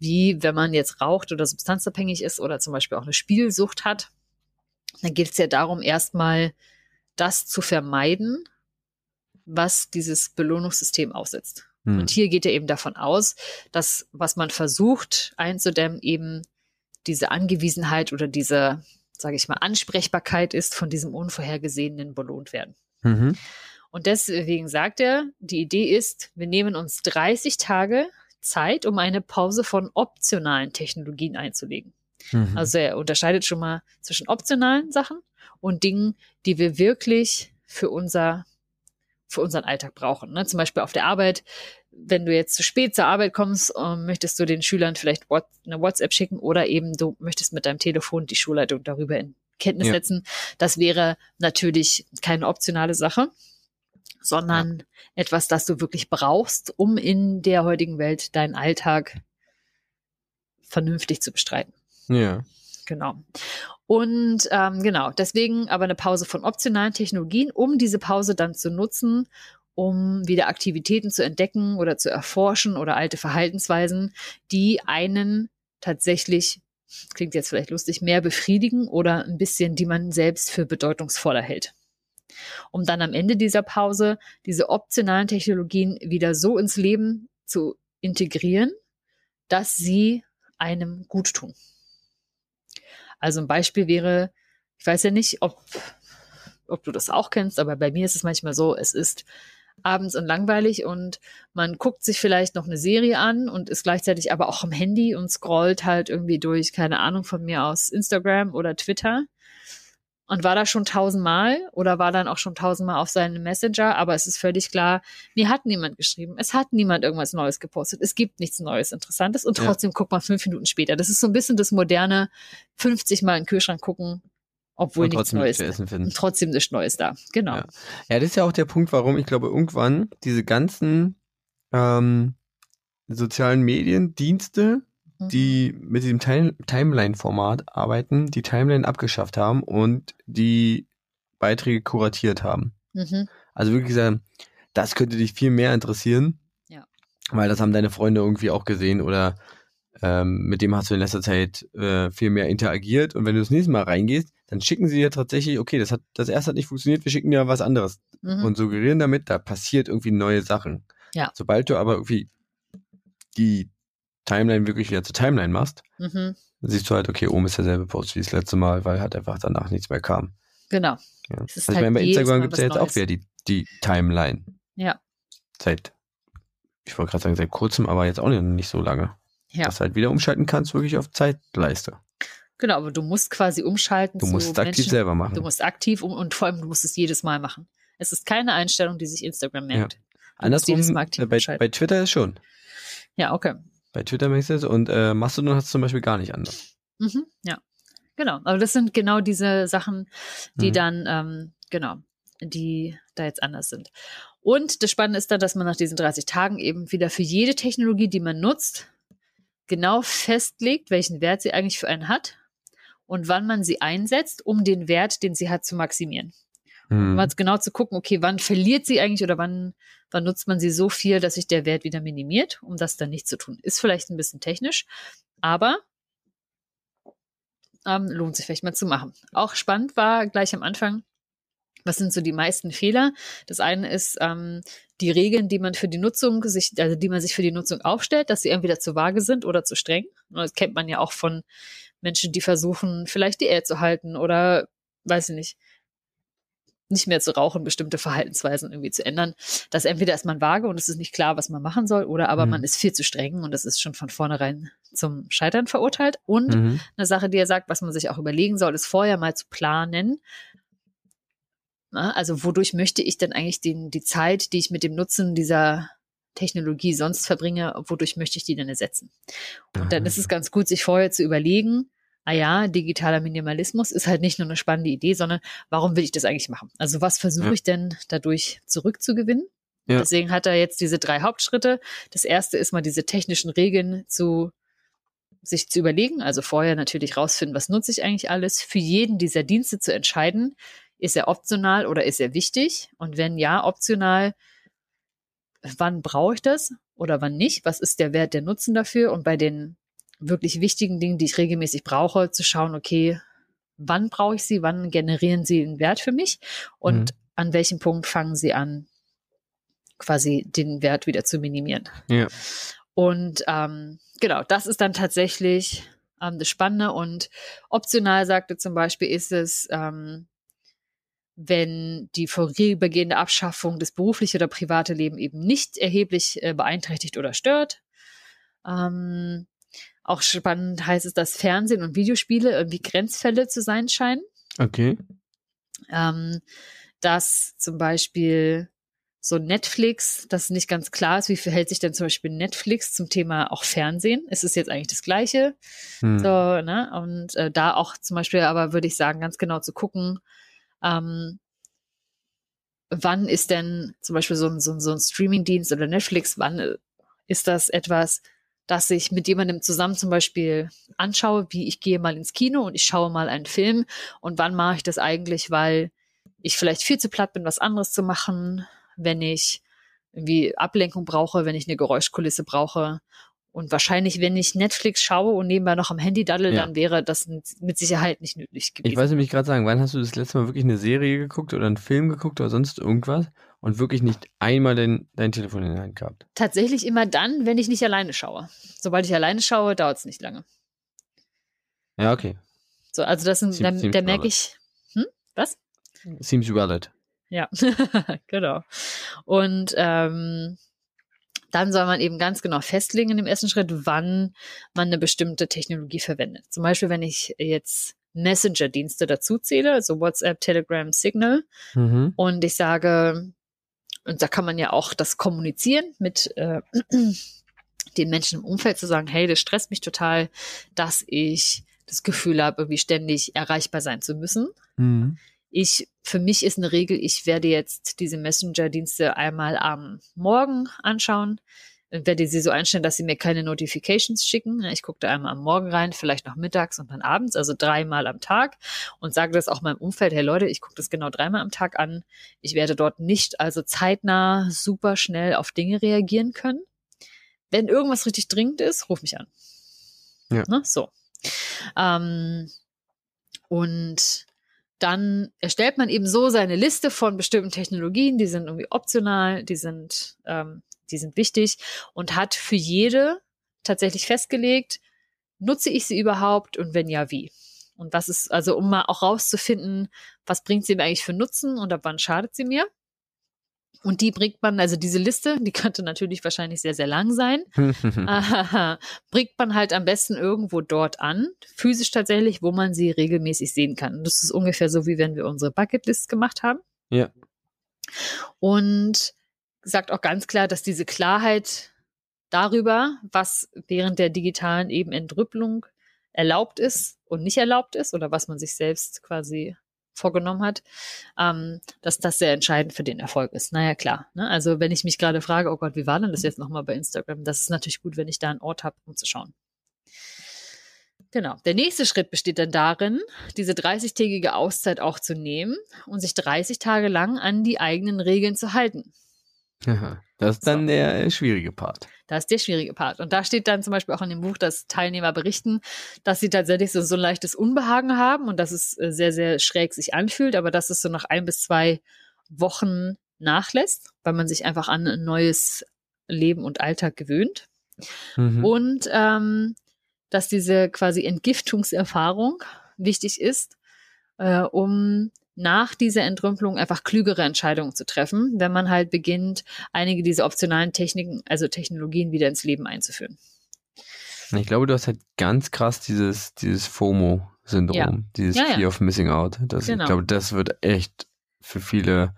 wie wenn man jetzt raucht oder substanzabhängig ist oder zum Beispiel auch eine Spielsucht hat, dann geht es ja darum, erstmal das zu vermeiden, was dieses Belohnungssystem aussetzt. Hm. Und hier geht er eben davon aus, dass was man versucht einzudämmen, eben diese Angewiesenheit oder diese, sage ich mal, Ansprechbarkeit ist, von diesem Unvorhergesehenen belohnt werden. Mhm. Und deswegen sagt er, die Idee ist, wir nehmen uns 30 Tage Zeit, um eine Pause von optionalen Technologien einzulegen. Mhm. Also er unterscheidet schon mal zwischen optionalen Sachen und Dingen, die wir wirklich für unser für unseren Alltag brauchen. Ne? Zum Beispiel auf der Arbeit, wenn du jetzt zu spät zur Arbeit kommst, ähm, möchtest du den Schülern vielleicht What eine WhatsApp schicken oder eben du möchtest mit deinem Telefon die Schulleitung darüber in Kenntnis Ja. setzen. Das wäre natürlich keine optionale Sache, sondern etwas, das du wirklich brauchst, um in der heutigen Welt deinen Alltag vernünftig zu bestreiten. ja. Genau. Und ähm, genau, deswegen aber eine Pause von optionalen Technologien, um diese Pause dann zu nutzen, um wieder Aktivitäten zu entdecken oder zu erforschen oder alte Verhaltensweisen, die einen tatsächlich, klingt jetzt vielleicht lustig, mehr befriedigen oder ein bisschen, die man selbst für bedeutungsvoller hält. Um dann am Ende dieser Pause diese optionalen Technologien wieder so ins Leben zu integrieren, dass sie einem gut tun. Also ein Beispiel wäre, ich weiß ja nicht, ob, ob du das auch kennst, aber bei mir ist es manchmal so, es ist abends und langweilig und man guckt sich vielleicht noch eine Serie an und ist gleichzeitig aber auch am Handy und scrollt halt irgendwie durch, keine Ahnung von mir aus Instagram oder Twitter und war da schon tausendmal oder war dann auch schon tausendmal auf seinem Messenger, aber es ist völlig klar, mir hat niemand geschrieben, es hat niemand irgendwas Neues gepostet, es gibt nichts Neues, Interessantes und Ja. trotzdem guckt man fünf Minuten später. Das ist so ein bisschen das moderne 50 Mal in den Kühlschrank gucken, obwohl Und nichts trotzdem Neues nichts essen finden. Trotzdem nichts Neues da. Genau. Ja. Ja, das ist ja auch der Punkt, warum ich glaube, irgendwann diese ganzen ähm, sozialen Mediendienste, Mhm. die mit diesem Time Timeline-Format arbeiten, die Timeline abgeschafft haben und die Beiträge kuratiert haben. Mhm. Also wirklich sagen, das könnte dich viel mehr interessieren. Ja. Weil das haben deine Freunde irgendwie auch gesehen oder ähm, mit dem hast du in letzter Zeit äh, viel mehr interagiert und wenn du das nächste Mal reingehst, dann schicken sie dir tatsächlich, okay, das hat das erste hat nicht funktioniert, wir schicken dir was anderes Mhm. und suggerieren damit, da passiert irgendwie neue Sachen. Ja. Sobald du aber irgendwie die Timeline wirklich wieder zur Timeline machst, Mhm. siehst du halt, okay, oben ist derselbe Post wie das letzte Mal, weil halt einfach danach nichts mehr kam. Genau. Ja. Also ich halt meine, bei Instagram gibt es ja jetzt auch Neues. wieder die, die Timeline. Ja. Seit, ich wollte gerade sagen, seit kurzem, aber jetzt auch nicht, nicht so lange. Ja. Dass du halt wieder umschalten kannst, wirklich auf Zeitleiste. Genau, aber du musst quasi umschalten Du musst es aktiv selber machen. Du musst aktiv um, und vor allem du musst es jedes Mal machen. Es ist keine Einstellung, die sich Instagram merkt. Musst Andersrum, jedes Mal aktiv äh, bei, bei Twitter ist schon. Ja, okay. Bei Twitter merkst du es und äh, Mastodon hast du zum Beispiel gar nicht anders. Mhm, ja, genau. Aber das sind genau diese Sachen, die Mhm. dann, ähm, genau, die da jetzt anders sind. Und das Spannende ist dann, dass man nach diesen 30 Tagen eben wieder für jede Technologie, die man nutzt, genau festlegt, welchen Wert sie eigentlich für einen hat und wann man sie einsetzt, um den Wert, den sie hat, zu maximieren. Hm. Um mal genau zu gucken, okay, wann verliert sie eigentlich oder wann, wann nutzt man sie so viel, dass sich der Wert wieder minimiert, um das dann nicht zu tun. Ist vielleicht ein bisschen technisch, aber ähm, lohnt sich vielleicht mal zu machen. Auch spannend war gleich am Anfang, was sind so die meisten Fehler? Das eine ist ähm, die Regeln, die man für die Nutzung sich, also die man sich für die Nutzung aufstellt, dass sie entweder zu vage sind oder zu streng. Das kennt man ja auch von Menschen, die versuchen, vielleicht Diät zu halten oder weiß ich nicht, nicht mehr zu rauchen, bestimmte Verhaltensweisen irgendwie zu ändern. Das entweder ist man vage und es ist nicht klar, was man machen soll, oder aber Mhm. man ist viel zu streng und das ist schon von vornherein zum Scheitern verurteilt. Und Mhm. eine Sache, die er sagt, was man sich auch überlegen soll, ist vorher mal zu planen. Na, also wodurch möchte ich denn eigentlich den, die Zeit, die ich mit dem Nutzen dieser Technologie sonst verbringe, wodurch möchte ich die denn ersetzen? Und dann ist es ganz gut, sich vorher zu überlegen, ah ja, digitaler Minimalismus ist halt nicht nur eine spannende Idee, sondern warum will ich das eigentlich machen? Also was versuche Ja. ich denn dadurch zurückzugewinnen? Ja. Deswegen hat er jetzt diese drei Hauptschritte. Das erste ist mal diese technischen Regeln zu sich zu überlegen, also vorher natürlich rausfinden, was nutze ich eigentlich alles, für jeden dieser Dienste zu entscheiden, ist er optional oder ist er wichtig? Und wenn ja, optional, wann brauche ich das oder wann nicht? Was ist der Wert, der Nutzen dafür? Und bei den wirklich wichtigen Dingen, die ich regelmäßig brauche, zu schauen, okay, wann brauche ich sie, wann generieren sie einen Wert für mich und Mhm. an welchem Punkt fangen sie an, quasi den Wert wieder zu minimieren. Ja. Und ähm, genau, das ist dann tatsächlich ähm, das Spannende. Und optional sagte zum Beispiel ist es, ähm, wenn die vorübergehende Abschaffung des berufliche oder private Leben eben nicht erheblich äh, beeinträchtigt oder stört. Ähm, auch spannend heißt es, dass Fernsehen und Videospiele irgendwie Grenzfälle zu sein scheinen Okay. ähm, dass zum Beispiel so Netflix, das nicht ganz klar ist, wie verhält sich denn zum Beispiel Netflix zum Thema auch Fernsehen? Es ist jetzt eigentlich das Gleiche. Hm. So, ne? Und äh, da auch zum Beispiel aber würde ich sagen, ganz genau zu gucken, ähm, wann ist denn zum Beispiel so ein, so ein, so ein Streamingdienst oder Netflix, wann äh, ist das etwas, das ich mit jemandem zusammen zum Beispiel anschaue, wie ich gehe mal ins Kino und ich schaue mal einen Film und wann mache ich das eigentlich, weil ich vielleicht viel zu platt bin, was anderes zu machen, wenn ich irgendwie Ablenkung brauche, wenn ich eine Geräuschkulisse brauche. Und wahrscheinlich, wenn ich Netflix schaue und nebenbei noch am Handy daddel, Ja. dann wäre das mit Sicherheit nicht nötig gewesen. Ich weiß nämlich gerade sagen, wann hast du das letzte Mal wirklich eine Serie geguckt oder einen Film geguckt oder sonst irgendwas und wirklich nicht einmal dein, dein Telefon in der Hand gehabt? Tatsächlich immer dann, wenn ich nicht alleine schaue. Sobald ich alleine schaue, dauert es nicht lange. Ja, okay. So, also das sind, da, da merke ich, hm, was? Seems valid. Ja, *laughs* genau. Und ähm, dann soll man eben ganz genau festlegen in dem ersten Schritt, wann man eine bestimmte Technologie verwendet. Zum Beispiel, wenn ich jetzt Messenger-Dienste dazu zähle, also WhatsApp, Telegram, Signal, Mhm. und ich sage, und da kann man ja auch das kommunizieren mit äh, *clears throat* den Menschen im Umfeld, zu sagen, hey, das stresst mich total, dass ich das Gefühl habe, irgendwie ständig erreichbar sein zu müssen. Mhm. Ich, für mich ist eine Regel, ich werde jetzt diese Messenger-Dienste einmal am Morgen anschauen, und werde sie so einstellen, dass sie mir keine Notifications schicken. Ich gucke da einmal am Morgen rein, vielleicht noch mittags und dann abends, also dreimal am Tag und sage das auch meinem Umfeld, hey Leute, ich gucke das genau dreimal am Tag an. Ich werde dort nicht also zeitnah super schnell auf Dinge reagieren können. Wenn irgendwas richtig dringend ist, ruf mich an. Ja. Ne? So. Ähm, und dann erstellt man eben so seine Liste von bestimmten Technologien, die sind irgendwie optional, die sind, ähm, die sind wichtig und hat für jede tatsächlich festgelegt? Nutze ich sie überhaupt und wenn ja, wie? Und was ist, also um mal auch rauszufinden, was bringt sie mir eigentlich für Nutzen und ab wann schadet sie mir? Und die bringt man, also diese Liste, die könnte natürlich wahrscheinlich sehr, sehr lang sein, *laughs* *laughs* bringt man halt am besten irgendwo dort an, physisch tatsächlich, wo man sie regelmäßig sehen kann. Und das ist ungefähr so, wie wenn wir unsere Bucketlist gemacht haben. Ja. Und sagt auch ganz klar, dass diese Klarheit darüber, was während der digitalen eben Entrüppelung erlaubt ist und nicht erlaubt ist oder was man sich selbst quasi vorgenommen hat, ähm, dass das sehr entscheidend für den Erfolg ist. Naja, klar. Ne? Also wenn ich mich gerade frage, oh Gott, wie war denn das jetzt nochmal bei Instagram? Das ist natürlich gut, wenn ich da einen Ort habe, um zu schauen. Genau. Der nächste Schritt besteht dann darin, diese 30-tägige Auszeit auch zu nehmen und sich 30 Tage lang an die eigenen Regeln zu halten. Aha. Das ist dann so. der schwierige Part. Das ist der schwierige Part. Und da steht dann zum Beispiel auch in dem Buch, dass Teilnehmer berichten, dass sie tatsächlich so, so ein leichtes Unbehagen haben und dass es äh, sehr, sehr schräg sich anfühlt, aber dass es so nach ein bis zwei Wochen nachlässt, weil man sich einfach an ein neues Leben und Alltag gewöhnt. Mhm. Und ähm, dass diese quasi Entgiftungserfahrung wichtig ist, äh, um nach dieser Entrümpelung einfach klügere Entscheidungen zu treffen, wenn man halt beginnt, einige dieser optionalen Techniken, also Technologien wieder ins Leben einzuführen. Ich glaube, du hast halt ganz krass dieses, dieses FOMO-Syndrom, ja. dieses ja, ja. Fear of Missing Out. Das, genau. Ich glaube, das wird echt für viele,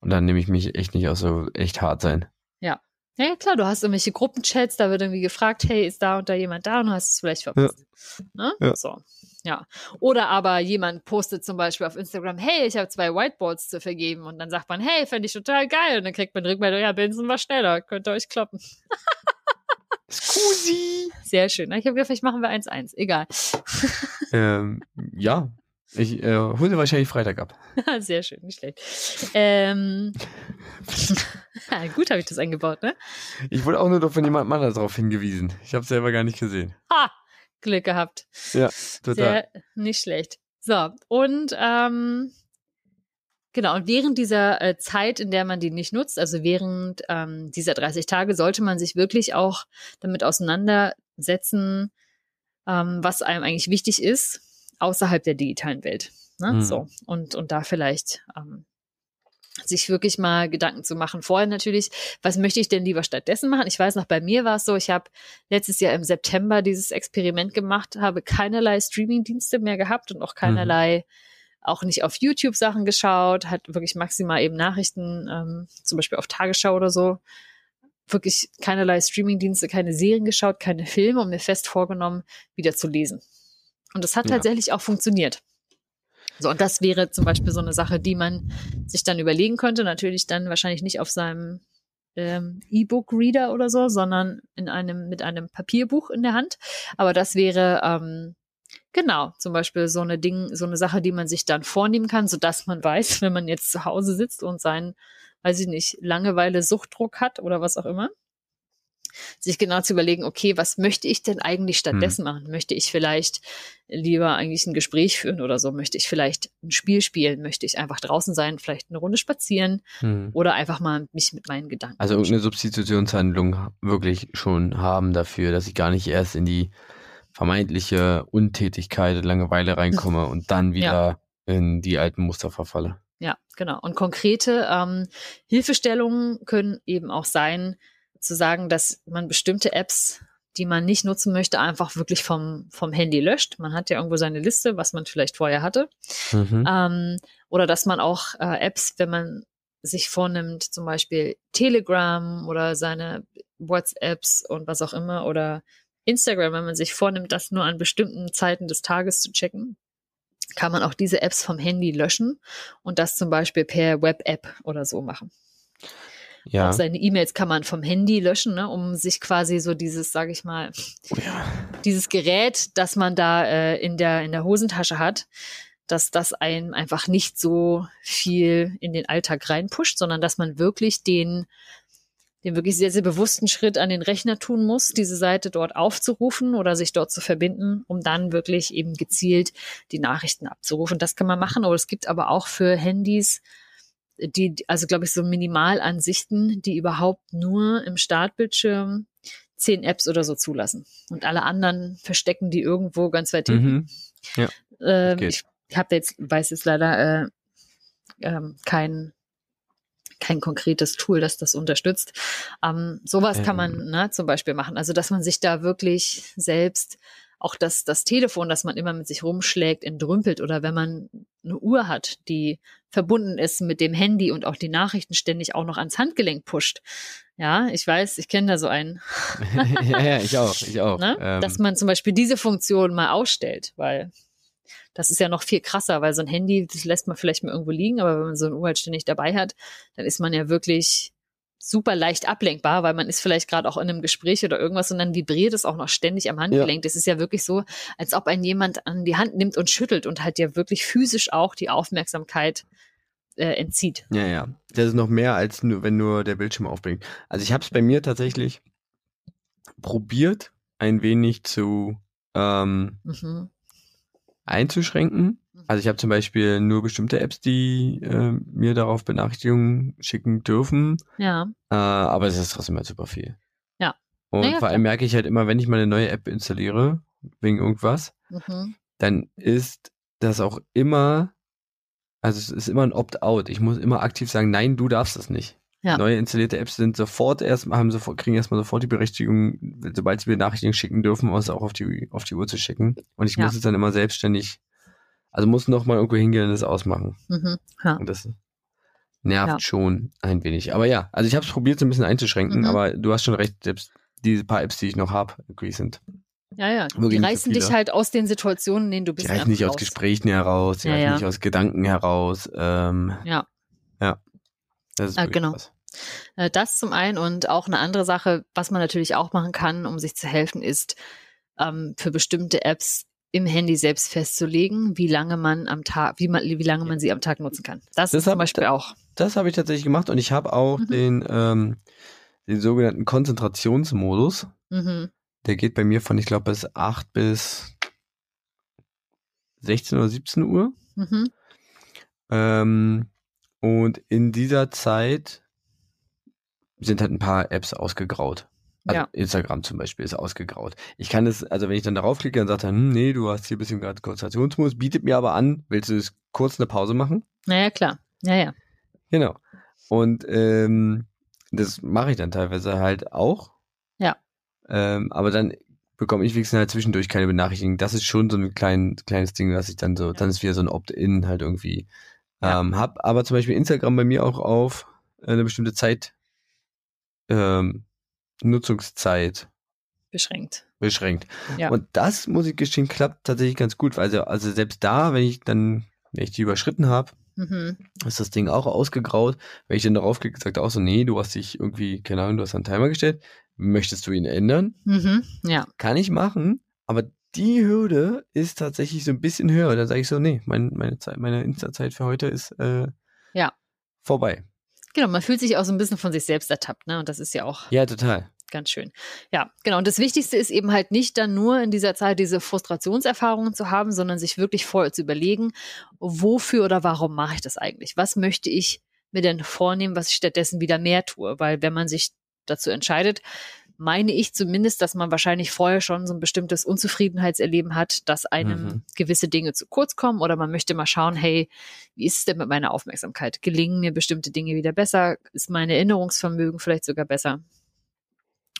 und dann nehme ich mich echt nicht aus, so echt hart sein. Ja. Ja, klar, du hast irgendwelche Gruppenchats, da wird irgendwie gefragt, hey, ist da und da jemand da und du hast es vielleicht verpasst. Ne? Ja. So. Ja. Oder aber jemand postet zum Beispiel auf Instagram, hey, ich habe zwei Whiteboards zu vergeben. Und dann sagt man, hey, fände ich total geil. Und dann kriegt man Rückmeldung, ja, Benson war schneller, könnt ihr euch kloppen. *laughs* Scusi. Sehr schön. Ich habe gedacht, vielleicht machen wir 1-1. Egal. *laughs* ähm, ja. Ich äh, hole sie wahrscheinlich Freitag ab. *laughs* Sehr schön, nicht schlecht. Ähm, gut habe ich das eingebaut, ne? Ich wurde auch nur von jemandem anders darauf hingewiesen. Ich habe selber gar nicht gesehen. Ha! Glück gehabt. Ja, total. Sehr, nicht schlecht. So, und ähm, genau, und während dieser äh, Zeit, in der man die nicht nutzt, also während ähm, dieser 30 Tage, sollte man sich wirklich auch damit auseinandersetzen, ähm, was einem eigentlich wichtig ist, außerhalb der digitalen Welt. Ne? Mhm. So, und, und da vielleicht ähm, sich wirklich mal Gedanken zu machen. Vorher natürlich, was möchte ich denn lieber stattdessen machen? Ich weiß noch, bei mir war es so, ich habe letztes Jahr im September dieses Experiment gemacht, habe keinerlei Streaming-Dienste mehr gehabt und auch keinerlei, mhm. auch nicht auf YouTube Sachen geschaut, hat wirklich maximal eben Nachrichten, ähm, zum Beispiel auf Tagesschau oder so, wirklich keinerlei Streaming-Dienste, keine Serien geschaut, keine Filme und mir fest vorgenommen, wieder zu lesen. Und das hat ja. tatsächlich auch funktioniert. So, und das wäre zum Beispiel so eine Sache, die man sich dann überlegen könnte. Natürlich dann wahrscheinlich nicht auf seinem ähm, E-Book-Reader oder so, sondern in einem, mit einem Papierbuch in der Hand. Aber das wäre, ähm, genau, zum Beispiel so eine Ding, so eine Sache, die man sich dann vornehmen kann, sodass man weiß, *laughs* wenn man jetzt zu Hause sitzt und seinen, weiß ich nicht, Langeweile, Suchtdruck hat oder was auch immer, sich genau zu überlegen, okay, was möchte ich denn eigentlich stattdessen hm. machen? Möchte ich vielleicht lieber eigentlich ein Gespräch führen oder so? Möchte ich vielleicht ein Spiel spielen? Möchte ich einfach draußen sein, vielleicht eine Runde spazieren hm. oder einfach mal mich mit meinen Gedanken. Also irgendeine Substitutionshandlung wirklich schon haben dafür, dass ich gar nicht erst in die vermeintliche Untätigkeit, Langeweile reinkomme *laughs* und dann wieder ja. in die alten Muster verfalle. Ja, genau. Und konkrete ähm, Hilfestellungen können eben auch sein, zu sagen, dass man bestimmte Apps, die man nicht nutzen möchte, einfach wirklich vom, vom Handy löscht. Man hat ja irgendwo seine Liste, was man vielleicht vorher hatte. Mhm. Ähm, oder dass man auch äh, Apps, wenn man sich vornimmt, zum Beispiel Telegram oder seine WhatsApps und was auch immer oder Instagram, wenn man sich vornimmt, das nur an bestimmten Zeiten des Tages zu checken, kann man auch diese Apps vom Handy löschen und das zum Beispiel per Web-App oder so machen. Ja. Auch seine E-Mails kann man vom Handy löschen, ne, um sich quasi so dieses, sage ich mal, oh ja. dieses Gerät, das man da äh, in der in der Hosentasche hat, dass das einem einfach nicht so viel in den Alltag reinpusht, sondern dass man wirklich den den wirklich sehr, sehr bewussten Schritt an den Rechner tun muss, diese Seite dort aufzurufen oder sich dort zu verbinden, um dann wirklich eben gezielt die Nachrichten abzurufen. Das kann man machen, aber es gibt aber auch für Handys die, also glaube ich, so Minimalansichten, die überhaupt nur im Startbildschirm zehn Apps oder so zulassen. Und alle anderen verstecken die irgendwo ganz weit hinten. Mhm. Ja, Ähm, ich habe jetzt, weiß jetzt leider äh, ähm, kein kein konkretes Tool, das das unterstützt. Ähm, sowas kann man Ähm. ne, zum Beispiel machen. Also, dass man sich da wirklich selbst auch das, das Telefon, das man immer mit sich rumschlägt, entrümpelt oder wenn man eine Uhr hat, die verbunden ist mit dem Handy und auch die Nachrichten ständig auch noch ans Handgelenk pusht. Ja, ich weiß, ich kenne da so einen, *laughs* ja, ja, ich auch, ich auch. ne? Ähm, dass man zum Beispiel diese Funktion mal ausstellt, weil das ist ja noch viel krasser, weil so ein Handy, das lässt man vielleicht mal irgendwo liegen, aber wenn man so eine Uhr halt ständig dabei hat, dann ist man ja wirklich super leicht ablenkbar, weil man ist vielleicht gerade auch in einem Gespräch oder irgendwas und dann vibriert es auch noch ständig am Handgelenk. Das ist ja wirklich so, als ob ein jemand an die Hand nimmt und schüttelt und halt ja wirklich physisch auch die Aufmerksamkeit äh, entzieht. Ja, ja. Das ist noch mehr als nur, wenn nur der Bildschirm aufblinkt. Also ich habe es bei mir tatsächlich probiert, ein wenig zu ähm, Mhm. einzuschränken. Also ich habe zum Beispiel nur bestimmte Apps, die äh, mir darauf Benachrichtigungen schicken dürfen. Ja, Äh, aber es ist trotzdem halt super viel. Ja. Und Ja, ja, vor allem merke ich halt immer, wenn ich mal eine neue App installiere, wegen irgendwas, mhm. dann ist das auch immer, also es ist immer ein Opt-out. Ich muss immer aktiv sagen, nein, du darfst das nicht. Ja. Neue installierte Apps sind sofort erstmal, haben sofort, kriegen erstmal sofort die Berechtigung, sobald sie mir Nachrichten schicken dürfen, uns auch auf die, auf die Uhr zu schicken. Und ich Ja. muss es dann immer selbstständig, also muss noch mal irgendwo hingehen und das ausmachen. Mhm. Ja. Und das nervt Ja. schon ein wenig. Aber ja, also ich habe es probiert, so ein bisschen einzuschränken, Mhm. aber du hast schon recht, selbst diese paar Apps, die ich noch habe, sind. Ja, ja. Wirklich Die nicht so reißen dich halt aus den Situationen, in denen du Die bist. reißen nicht aus. Gesprächen heraus, die Ja, reißen ja. nicht aus Gedanken heraus. Ähm, Ja. Ja. Das ist wirklich genau. was. Äh, Das zum einen und auch eine andere Sache, was man natürlich auch machen kann, um sich zu helfen, ist ähm, für bestimmte Apps im Handy selbst festzulegen, wie lange man am Tag, wie man, wie lange man sie am Tag nutzen kann. Das, Das ist zum Beispiel auch. Das habe ich tatsächlich gemacht und ich habe auch Mhm. den, ähm, den sogenannten Konzentrationsmodus. Mhm. Der geht bei mir von, ich glaube, bis 8 bis 16 oder 17 Uhr. Mhm. Ähm, und in dieser Zeit sind halt ein paar Apps ausgegraut. Also Ja. Instagram zum Beispiel ist ausgegraut. Ich kann es, also wenn ich dann darauf klicke und sage dann, hm, nee, du hast hier ein bisschen gerade Konzentrationsmodus, bietet mir aber an, willst du es kurz eine Pause machen? Naja, klar. Ja, ja. Genau. Und ähm, das mache ich dann teilweise halt auch. Ja. Ähm, aber dann bekomme ich wenigstens halt zwischendurch keine Benachrichtigung. Das ist schon so ein klein, kleines Ding, was ich dann so, dann ist wieder so ein Opt-in halt irgendwie Ja. ähm, hab. Aber zum Beispiel Instagram bei mir auch auf eine bestimmte Zeit, ähm, Nutzungszeit Beschränkt. beschränkt. Ja. Und das, muss ich gestehen, klappt tatsächlich ganz gut. weil Also, also selbst da, wenn ich dann, wenn ich die überschritten habe, Mhm. ist das Ding auch ausgegraut. Wenn ich dann darauf klicke, sagt er auch so, nee, du hast dich irgendwie, keine Ahnung, du hast einen Timer gestellt. Möchtest du ihn ändern? Mhm. Ja. Kann ich machen, aber die Hürde ist tatsächlich so ein bisschen höher. Dann sage ich so, nee, mein, meine Zeit, meine Insta-Zeit für heute ist äh, Ja. vorbei. Genau, man fühlt sich auch so ein bisschen von sich selbst ertappt, ne? Und das ist ja auch Ja, total. Ganz schön. Ja, genau. Und das Wichtigste ist eben halt nicht dann nur in dieser Zeit diese Frustrationserfahrungen zu haben, sondern sich wirklich vorher zu überlegen, wofür oder warum mache ich das eigentlich? Was möchte ich mir denn vornehmen, was ich stattdessen wieder mehr tue? Weil wenn man sich dazu entscheidet, meine ich zumindest, dass man wahrscheinlich vorher schon so ein bestimmtes Unzufriedenheitserleben hat, dass einem Mhm. gewisse Dinge zu kurz kommen oder man möchte mal schauen, hey, wie ist es denn mit meiner Aufmerksamkeit? Gelingen mir bestimmte Dinge wieder besser? Ist mein Erinnerungsvermögen vielleicht sogar besser?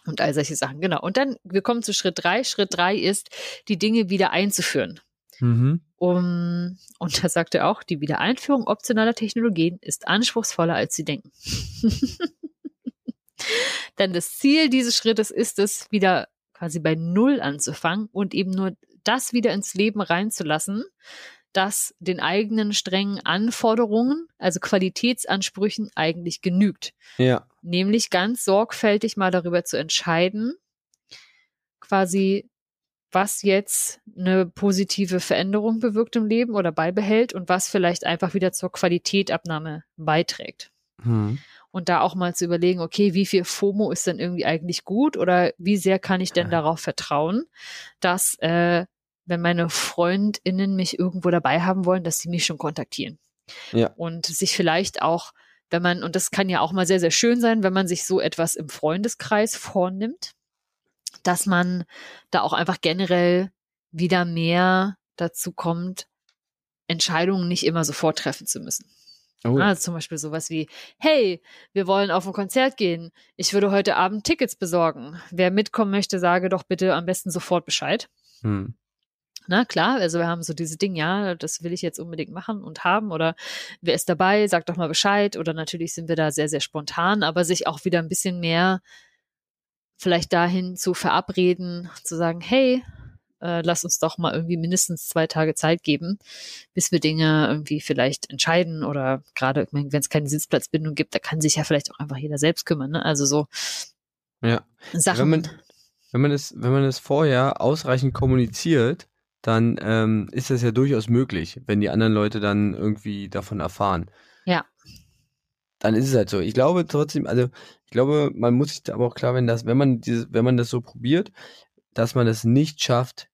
Und all solche Sachen, genau. Und dann, wir kommen zu Schritt drei. Schritt drei ist, die Dinge wieder einzuführen. Mhm. Um, und da sagt er auch, die Wiedereinführung optionaler Technologien ist anspruchsvoller, als sie denken. *laughs* Denn das Ziel dieses Schrittes ist es, wieder quasi bei Null anzufangen und eben nur das wieder ins Leben reinzulassen, das den eigenen strengen Anforderungen, also Qualitätsansprüchen eigentlich genügt Ja. Nämlich ganz sorgfältig mal darüber zu entscheiden, quasi, was jetzt eine positive Veränderung bewirkt im Leben oder beibehält und was vielleicht einfach wieder zur Qualitätabnahme beiträgt. Mhm. Und da auch mal zu überlegen, okay, wie viel FOMO ist denn irgendwie eigentlich gut oder wie sehr kann ich denn darauf vertrauen, dass, äh, wenn meine FreundInnen mich irgendwo dabei haben wollen, dass sie mich schon kontaktieren. Ja. Und sich vielleicht auch, wenn man, und das kann ja auch mal sehr, sehr schön sein, wenn man sich so etwas im Freundeskreis vornimmt, dass man da auch einfach generell wieder mehr dazu kommt, Entscheidungen nicht immer sofort treffen zu müssen. Oh. Also zum Beispiel sowas wie, hey, wir wollen auf ein Konzert gehen. Ich würde heute Abend Tickets besorgen. Wer mitkommen möchte, sage doch bitte am besten sofort Bescheid. Hm. Na klar, also wir haben so diese Dinge, ja, das will ich jetzt unbedingt machen und haben oder wer ist dabei, sagt doch mal Bescheid oder natürlich sind wir da sehr, sehr spontan, aber sich auch wieder ein bisschen mehr vielleicht dahin zu verabreden, zu sagen, hey, äh, lass uns doch mal irgendwie mindestens zwei Tage Zeit geben, bis wir Dinge irgendwie vielleicht entscheiden oder gerade, wenn es keine Sitzplatzbindung gibt, da kann sich ja vielleicht auch einfach jeder selbst kümmern. Ne? Also so ja. Sachen. Wenn man, wenn man es, wenn man es vorher ausreichend kommuniziert, dann ähm, ist das ja durchaus möglich, wenn die anderen Leute dann irgendwie davon erfahren. Ja. Dann ist es halt so. Ich glaube trotzdem, also ich glaube, man muss sich aber auch klar werden, dass wenn man dieses, wenn man das so probiert, dass man es nicht schafft,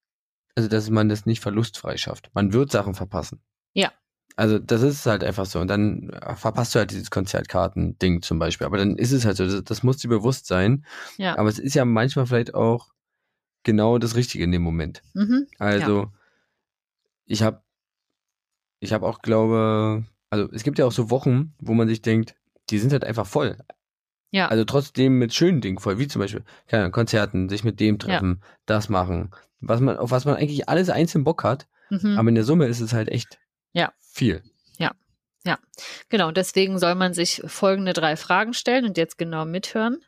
also dass man das nicht verlustfrei schafft. Man wird Sachen verpassen. Ja. Also das ist halt einfach so. Und dann äh, verpasst du halt dieses Konzertkarten-Ding zum Beispiel. Aber dann ist es halt so, das, das muss dir bewusst sein. Ja. Aber es ist ja manchmal vielleicht auch genau das Richtige in dem Moment. Mhm. Also ja. ich habe ich habe auch glaube, also es gibt ja auch so Wochen, wo man sich denkt, die sind halt einfach voll. Ja. Also trotzdem mit schönen Dingen voll, wie zum Beispiel keine Ahnung, Konzerten, sich mit dem treffen, ja. das machen, was man, auf was man eigentlich alles einzeln Bock hat. Mhm. Aber in der Summe ist es halt echt ja. viel. Ja, ja. Genau, deswegen soll man sich folgende drei Fragen stellen und jetzt genau mithören.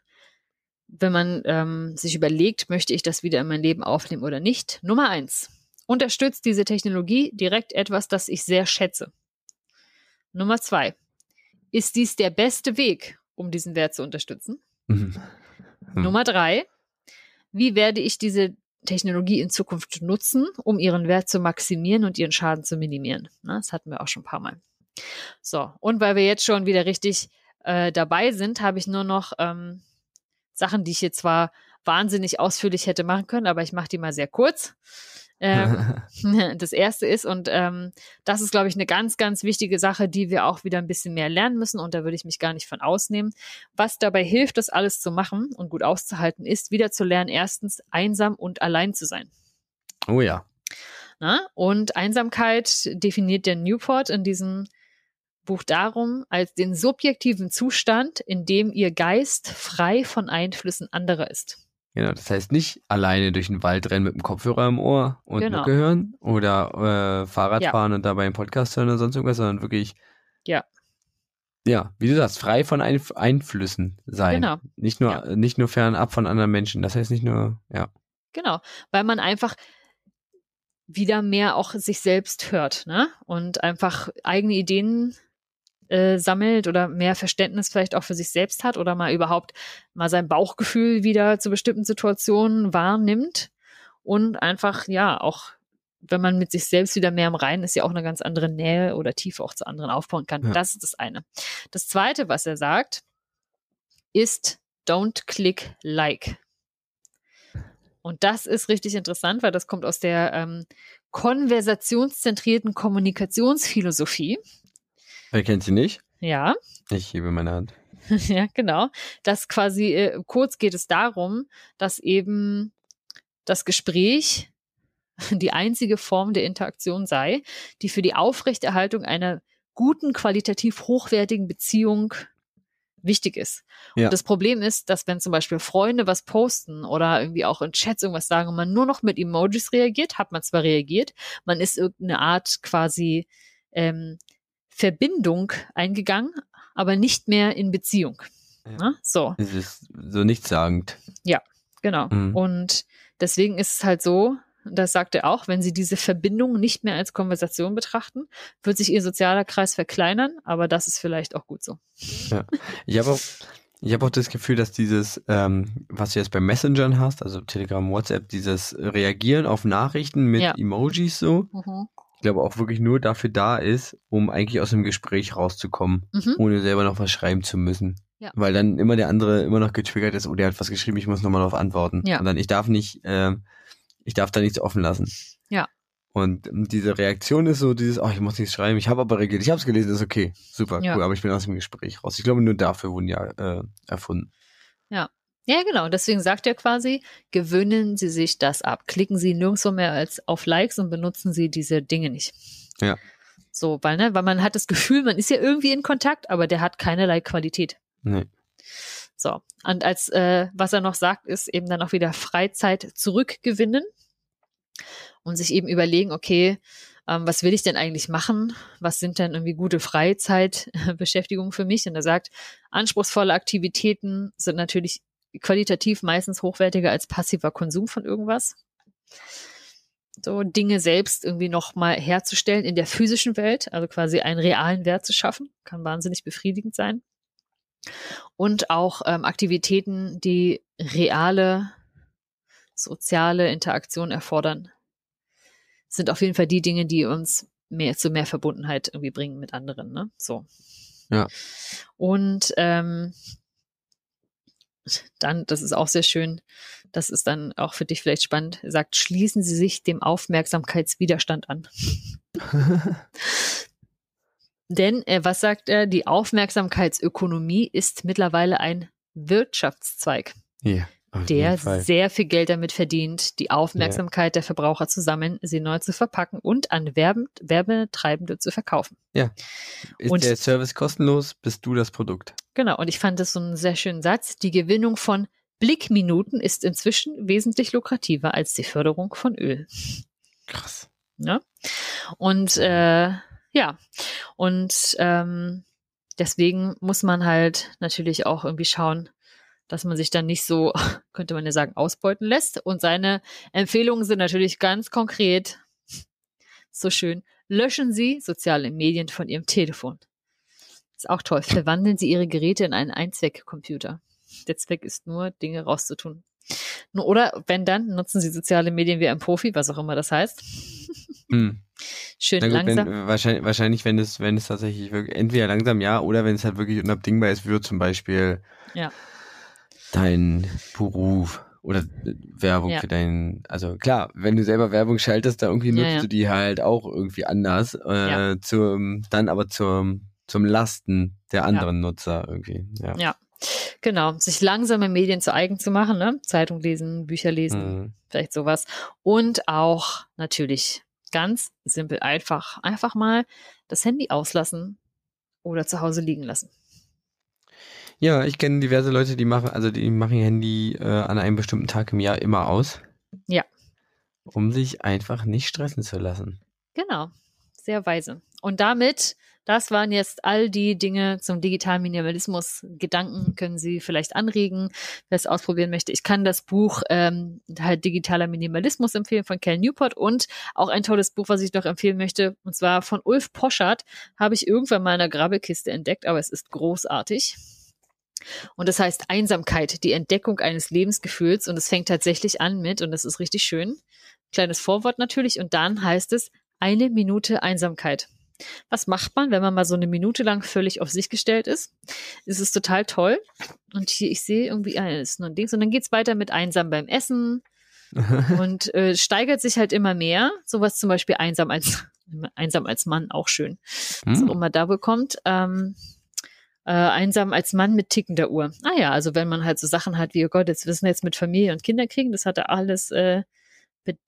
Wenn man ähm, sich überlegt, möchte ich das wieder in mein Leben aufnehmen oder nicht. Nummer eins. Unterstützt diese Technologie direkt etwas, das ich sehr schätze? Nummer zwei. Ist dies der beste Weg, um diesen Wert zu unterstützen? Mhm. Hm. Nummer drei. Wie werde ich diese Technologie in Zukunft nutzen, um ihren Wert zu maximieren und ihren Schaden zu minimieren. Das hatten wir auch schon ein paar Mal. So, und weil wir jetzt schon wieder richtig äh, dabei sind, habe ich nur noch ähm, Sachen, die ich hier zwar wahnsinnig ausführlich hätte machen können, aber ich mache die mal sehr kurz. Ähm, *laughs* *laughs* das erste ist, und ähm, das ist, glaube ich, eine ganz, ganz wichtige Sache, die wir auch wieder ein bisschen mehr lernen müssen, und da würde ich mich gar nicht von ausnehmen. Was dabei hilft, das alles zu machen und gut auszuhalten, ist, wieder zu lernen, erstens einsam und allein zu sein. Oh ja. Na? Und Einsamkeit definiert der Newport in diesem Buch darum als den subjektiven Zustand, in dem ihr Geist frei von Einflüssen anderer ist. Genau, das heißt nicht alleine durch den Wald rennen mit dem Kopfhörer im Ohr und genau. Mucke hören oder äh, Fahrrad ja. fahren und dabei einen Podcast hören oder sonst irgendwas, sondern wirklich, ja, ja, wie du sagst, frei von Einf Einflüssen sein. Genau. Nicht nur, ja. nicht nur fernab von anderen Menschen. Das heißt nicht nur, ja. Genau, weil man einfach wieder mehr auch sich selbst hört, ne? Und einfach eigene Ideen äh, sammelt oder mehr Verständnis vielleicht auch für sich selbst hat oder mal überhaupt mal sein Bauchgefühl wieder zu bestimmten Situationen wahrnimmt und einfach ja auch wenn man mit sich selbst wieder mehr im Reinen ist, ja auch eine ganz andere Nähe oder Tiefe auch zu anderen aufbauen kann. Ja. Das ist das eine. Das zweite, was er sagt, ist don't click like. Und das ist richtig interessant, weil das kommt aus der ähm, konversationszentrierten Kommunikationsphilosophie. Wer kennt sie nicht? Ja. Ich hebe meine Hand. *laughs* ja, genau. Das quasi, äh, kurz geht es darum, dass eben das Gespräch *laughs* die einzige Form der Interaktion sei, die für die Aufrechterhaltung einer guten, qualitativ hochwertigen Beziehung wichtig ist. Ja. Und das Problem ist, dass wenn zum Beispiel Freunde was posten oder irgendwie auch in Chats irgendwas sagen und man nur noch mit Emojis reagiert, hat man zwar reagiert, man ist irgendeine Art quasi ähm, Verbindung eingegangen, aber nicht mehr in Beziehung. Ja. Ne? So. Es ist so nichtssagend. Ja, genau. Mhm. Und deswegen ist es halt so, das sagt er auch, wenn Sie diese Verbindung nicht mehr als Konversation betrachten, wird sich Ihr sozialer Kreis verkleinern, aber das ist vielleicht auch gut so. Ja. Ich habe auch, ich habe auch das Gefühl, dass dieses, ähm, was du jetzt bei Messengern hast, also Telegram, WhatsApp, dieses Reagieren auf Nachrichten mit ja. Emojis so, mhm ich glaube, auch wirklich nur dafür da ist, um eigentlich aus dem Gespräch rauszukommen, mhm. ohne selber noch was schreiben zu müssen. Ja. Weil dann immer der andere immer noch getriggert ist, oh, der hat was geschrieben, ich muss nochmal darauf antworten. Ja. Und dann, ich darf nicht, äh, ich darf da nichts offen lassen. Ja. Und diese Reaktion ist so dieses, oh, ich muss nichts schreiben, ich habe aber reagiert, ich habe es gelesen, ist okay, super, ja. cool, aber ich bin aus dem Gespräch raus. Ich glaube, nur dafür wurden ja äh, erfunden. Ja, Ja, genau. Deswegen sagt er quasi, gewöhnen Sie sich das ab. Klicken Sie nirgendwo mehr als auf Likes und benutzen Sie diese Dinge nicht. Ja. So, weil, ne, weil man hat das Gefühl, man ist ja irgendwie in Kontakt, aber der hat keinerlei Qualität. Nee. So. Und als, äh, was er noch sagt, ist eben dann auch wieder Freizeit zurückgewinnen und sich eben überlegen, okay, ähm, was will ich denn eigentlich machen? Was sind denn irgendwie gute Freizeitbeschäftigungen für mich? Und er sagt, anspruchsvolle Aktivitäten sind natürlich qualitativ meistens hochwertiger als passiver Konsum von irgendwas. So Dinge selbst irgendwie nochmal herzustellen in der physischen Welt, also quasi einen realen Wert zu schaffen, kann wahnsinnig befriedigend sein. Und auch ähm, Aktivitäten, die reale soziale Interaktion erfordern, sind auf jeden Fall die Dinge, die uns mehr zu mehr Verbundenheit irgendwie bringen mit anderen. Ne? So. Ja. Und ähm, dann, das ist auch sehr schön, das ist dann auch für dich vielleicht spannend, sagt, schließen Sie sich dem Aufmerksamkeitswiderstand an. *laughs* Denn, äh, was sagt er, die Aufmerksamkeitsökonomie ist mittlerweile ein Wirtschaftszweig. Ja der sehr viel Geld damit verdient, die Aufmerksamkeit ja. der Verbraucher zu sammeln, sie neu zu verpacken und an Werben, Werbetreibende zu verkaufen. Ja. Ist und, der Service kostenlos, bist du das Produkt. Genau, und ich fand das so einen sehr schönen Satz. Die Gewinnung von Blickminuten ist inzwischen wesentlich lukrativer als die Förderung von Öl. Krass. Ja. Und äh, ja, und ähm, deswegen muss man halt natürlich auch irgendwie schauen, dass man sich dann nicht so, *laughs* könnte man ja sagen, ausbeuten lässt. Und seine Empfehlungen sind natürlich ganz konkret, so schön, löschen Sie soziale Medien von Ihrem Telefon. Ist auch toll. Verwandeln Sie Ihre Geräte in einen Einzweckcomputer. Der Zweck ist nur, Dinge rauszutun. Oder wenn dann, nutzen Sie soziale Medien wie ein Profi, was auch immer das heißt. *laughs* Hm. Schön gut, langsam. Wenn, wahrscheinlich, wahrscheinlich, wenn es, wenn es tatsächlich wirklich, entweder langsam ja, oder wenn es halt wirklich unabdingbar ist, wird zum Beispiel ja dein Beruf oder Werbung ja. für deinen, also klar, wenn du selber Werbung schaltest, da irgendwie nutzt ja, ja. du die halt auch irgendwie anders, äh, zum, dann aber zum, zum Lasten der anderen Nutzer irgendwie. Ja. ja. Genau, sich langsame Medien zu eigen zu machen, ne? Zeitung lesen, Bücher lesen, mhm. vielleicht sowas. Und auch natürlich ganz simpel einfach, einfach mal das Handy auslassen oder zu Hause liegen lassen. Ja, ich kenne diverse Leute, die machen, also die machen ihr Handy äh, an einem bestimmten Tag im Jahr immer aus. Ja. Um sich einfach nicht stressen zu lassen. Genau. Sehr weise. Und damit, das waren jetzt all die Dinge zum digitalen Minimalismus. Gedanken können Sie vielleicht anregen, wer es ausprobieren möchte. Ich kann das Buch ähm, halt Digitaler Minimalismus empfehlen von Cal Newport und auch ein tolles Buch, was ich noch empfehlen möchte, und zwar von Ulf Poschardt, habe ich irgendwann mal in einer Grabbelkiste entdeckt, aber es ist großartig. Und das heißt Einsamkeit, die Entdeckung eines Lebensgefühls. Und es fängt tatsächlich an mit, und das ist richtig schön, kleines Vorwort natürlich, und dann heißt es eine Minute Einsamkeit. Was macht man, wenn man mal so eine Minute lang völlig auf sich gestellt ist? Es ist total toll. Und hier, ich sehe irgendwie, ah, ist nur ein Ding. Und dann geht's weiter mit einsam beim Essen *laughs* und äh, steigert sich halt immer mehr. Sowas zum Beispiel einsam als einsam als Mann auch schön. Hm. Was auch immer da wohl kommt. Ähm, äh, einsam als Mann mit tickender Uhr. Ah ja, also wenn man halt so Sachen hat wie, oh Gott, jetzt wissen wir jetzt mit Familie und Kinder kriegen, das hat er alles äh,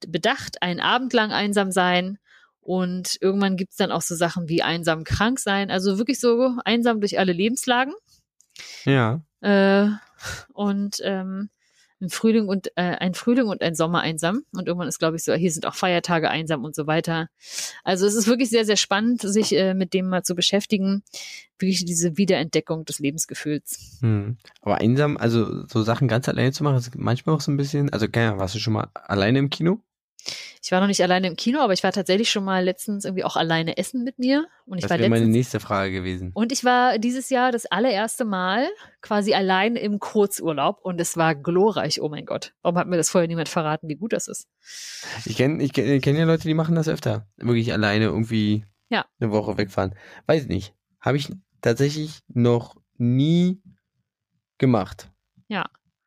bedacht, einen Abend lang einsam sein und irgendwann gibt's dann auch so Sachen wie einsam krank sein, also wirklich so einsam durch alle Lebenslagen. Ja. Äh, und ähm, ein Frühling und äh, ein Frühling und ein Sommer einsam. Und irgendwann ist, glaube ich, so, hier sind auch Feiertage einsam und so weiter. Also es ist wirklich sehr, sehr spannend, sich äh, mit dem mal zu beschäftigen. Wirklich diese Wiederentdeckung des Lebensgefühls. Hm. Aber einsam, also so Sachen ganz alleine zu machen, ist manchmal auch so ein bisschen, also gerne, warst du schon mal alleine im Kino? Ich war noch nicht alleine im Kino, aber ich war tatsächlich schon mal letztens irgendwie auch alleine essen mit mir. Und ich das wäre meine nächste Frage gewesen. Und ich war dieses Jahr das allererste Mal quasi allein im Kurzurlaub und es war glorreich. Oh mein Gott. Warum hat mir das vorher niemand verraten, wie gut das ist? Ich kenne ich kenn, kenn ja Leute, die machen das öfter. Wirklich alleine irgendwie ja. eine Woche wegfahren. Weiß nicht. Habe ich tatsächlich noch nie gemacht. Ja.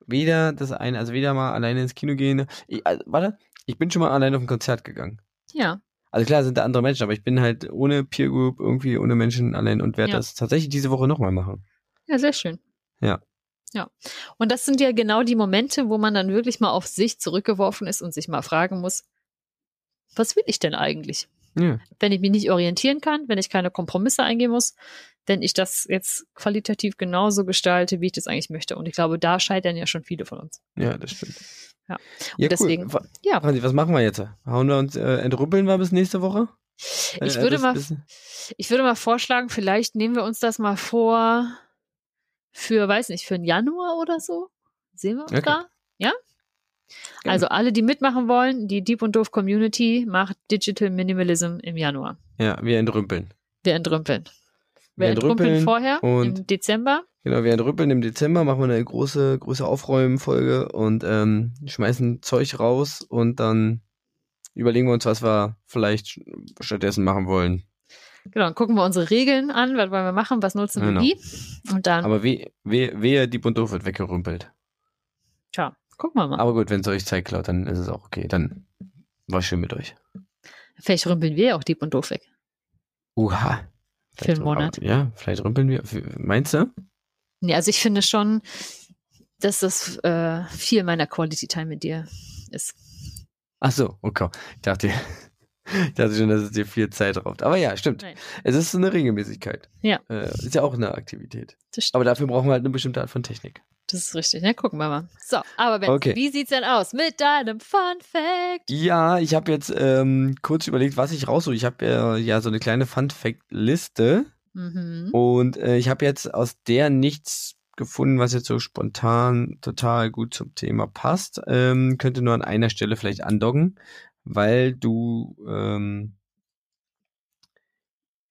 Weder das eine, also weder mal alleine ins Kino gehen. Ich, also, warte, ich bin schon mal allein auf ein Konzert gegangen. Ja. Also klar sind da andere Menschen, aber ich bin halt ohne Peer Group irgendwie ohne Menschen allein und werde ja. das tatsächlich diese Woche nochmal machen. Ja, sehr schön. Ja. Und das sind ja genau die Momente, wo man dann wirklich mal auf sich zurückgeworfen ist und sich mal fragen muss, was will ich denn eigentlich? Ja. Wenn ich mich nicht orientieren kann, wenn ich keine Kompromisse eingehen muss, wenn ich das jetzt qualitativ genauso gestalte, wie ich das eigentlich möchte. Und ich glaube, da scheitern ja schon viele von uns. ja, das stimmt. Ja. ja deswegen- cool. Ja, was machen wir jetzt? Hauen wir uns, äh, entrüppeln wir bis nächste Woche? ich Äh, würde das mal, ich würde mal vorschlagen, vielleicht nehmen wir uns das mal vor für, weiß nicht, für den Januar oder so. Sehen wir uns Okay. da? Ja? Also alle, die mitmachen wollen, die Deep und Doof Community macht Digital Minimalism im Januar. Ja, wir entrümpeln. Wir entrümpeln. Wir Wir entrümpeln vorher und- im Dezember. Genau, wir entrüppeln im Dezember, machen wir eine große, große Aufräumenfolge und ähm, schmeißen Zeug raus und dann überlegen wir uns, was wir vielleicht stattdessen machen wollen. Genau, dann gucken wir unsere Regeln an, was wollen wir machen, was nutzen wir Genau. wie. Und dann, Aber weh, weh, wehe, Dieb und Doof wird weggerümpelt. tja, gucken wir mal. Aber gut, wenn es euch Zeit klaut, dann ist es auch okay. Dann war schön mit euch. Vielleicht rümpeln wir ja auch Dieb und Doof weg. Uha. Für einen Monat. Aber, ja, vielleicht rümpeln wir. Meinst du? Nee, also ich finde schon, dass das äh, viel meiner Quality Time mit dir ist. Ach so, okay. Ich dachte, *laughs* ich dachte schon, dass es dir viel Zeit raubt. Aber ja, stimmt. Nein. Es ist eine Regelmäßigkeit. Ja. Äh, ist ja auch eine Aktivität. Aber dafür brauchen wir halt eine bestimmte Art von Technik. Das ist richtig. Ja, gucken wir mal. So, aber Ben, Okay. wie sieht's denn aus mit deinem Fun Fact? Ja, ich habe jetzt ähm, kurz überlegt, was ich raussuche. Ich habe äh, ja so eine kleine Fun-Fact-Liste Mhm. und äh, ich habe jetzt aus der nichts gefunden, was jetzt so spontan total gut zum Thema passt. Ähm, könnte nur an einer Stelle vielleicht andocken, weil du ähm,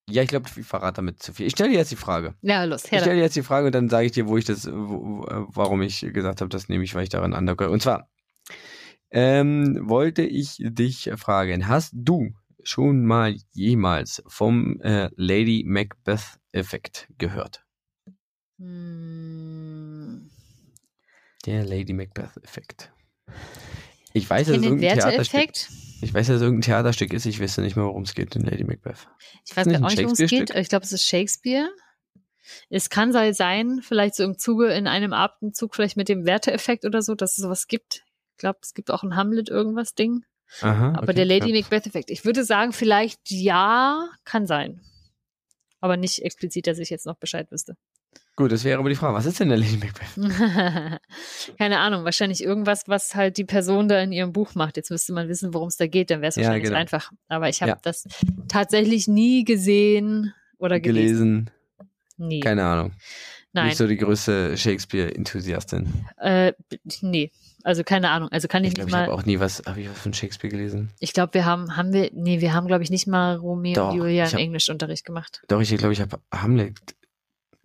ja, ich glaube, ich verrate damit zu viel. Ich stelle dir jetzt die Frage. Ja, los, Ich her. stelle dir jetzt die Frage und dann sage ich dir, wo ich das, wo, äh, warum ich gesagt habe, das nehme ich, weil ich daran andocke. Und zwar ähm, wollte ich dich fragen, hast du schon mal jemals vom äh, Lady Macbeth Effekt gehört? Hm, Der Lady Macbeth Effekt. Ich weiß, ich dass irgendein Theaterstück, ich weiß, dass irgendein Theaterstück ist. Ich weiß nicht mehr, worum es geht in Lady Macbeth. Ich weiß gar nicht, worum es geht. Ich glaube, es ist Shakespeare. Es kann sei- sein, vielleicht so im Zuge, in einem Atemzug, vielleicht mit dem Werteeffekt oder so, dass es sowas gibt. Ich glaube, es gibt auch ein Hamlet irgendwas Ding. Aha. Aber okay, der Lady ja. Macbeth-Effekt, ich würde sagen, vielleicht ja, kann sein. Aber nicht explizit, dass ich jetzt noch Bescheid wüsste. Gut, das wäre aber die Frage. Was ist denn der Lady Macbeth? *laughs* Keine Ahnung, wahrscheinlich irgendwas, was halt die Person da in ihrem Buch macht. Jetzt müsste man wissen, worum es da geht, dann wäre es Ja, wahrscheinlich genau. einfach. Aber ich habe Ja. das tatsächlich nie gesehen oder gelesen. Gelesen. Nie. Keine Ahnung. Nein. Nicht so die größte Shakespeare-Enthusiastin. Äh, nee. Also keine Ahnung. Also kann ich, Ich glaube, nicht ich habe mal. auch nie was, habe ich was von Shakespeare gelesen? Ich glaube, wir haben, haben wir, nee, wir haben, glaube ich, nicht mal Romeo Doch, und Julia im hab- Englischunterricht gemacht. Doch, ich glaube, ich habe Hamlet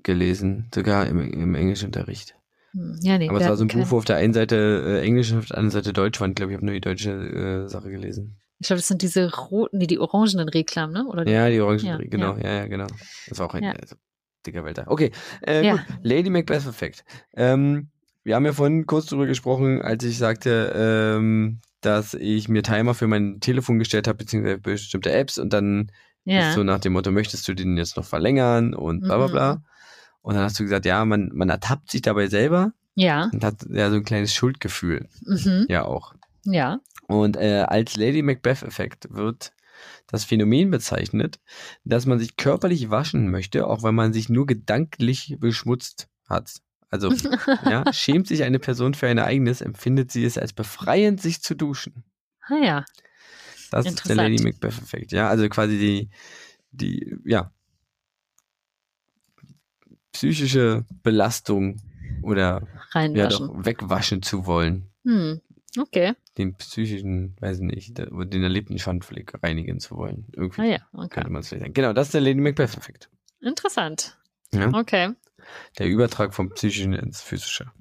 gelesen, sogar im, im Englischunterricht. Hm, Ja, nee. Aber es war so ein Buch, wo auf der einen Seite äh, Englisch und auf der anderen Seite Deutsch war. Ich glaube, ich habe nur die deutsche äh, Sache gelesen. Ich glaube, das sind diese roten, nee, die orangenen Reklamen, ne? Oder die, Ja, die Orangen, Ja, genau, ja. ja, genau. Das war auch ein Ja. also, dicker Welter. Okay, äh, Ja. gut. Lady Macbeth Effekt. Ähm, wir haben ja vorhin kurz drüber gesprochen, als ich sagte, ähm, dass ich mir Timer für mein Telefon gestellt habe, beziehungsweise bestimmte Apps und dann ja. so nach dem Motto, möchtest du den jetzt noch verlängern und bla bla Mhm. Und dann hast du gesagt, ja, man, man ertappt sich dabei selber ja. und hat ja so ein kleines Schuldgefühl, Mhm. ja auch. Ja. Und äh, als Lady Macbeth-Effekt wird das Phänomen bezeichnet, dass man sich körperlich waschen möchte, auch wenn man sich nur gedanklich beschmutzt hat. Also, ja, *laughs* schämt sich eine Person für ein Ereignis, empfindet sie es als befreiend, sich zu duschen. Ah ja. Das ist der. Lady Macbeth-Effekt. Ja, also quasi die, die, ja, psychische Belastung oder ja doch wegwaschen zu wollen. Hm. Okay. Den psychischen, weiß ich nicht, den erlebten Schandfleck reinigen zu wollen. Irgendwie Ah ja. Okay. könnte man es vielleicht sagen. Genau, das ist der Lady Macbeth-Effekt. Interessant. Ja? Okay. Der Übertrag vom Psychischen ins Physische.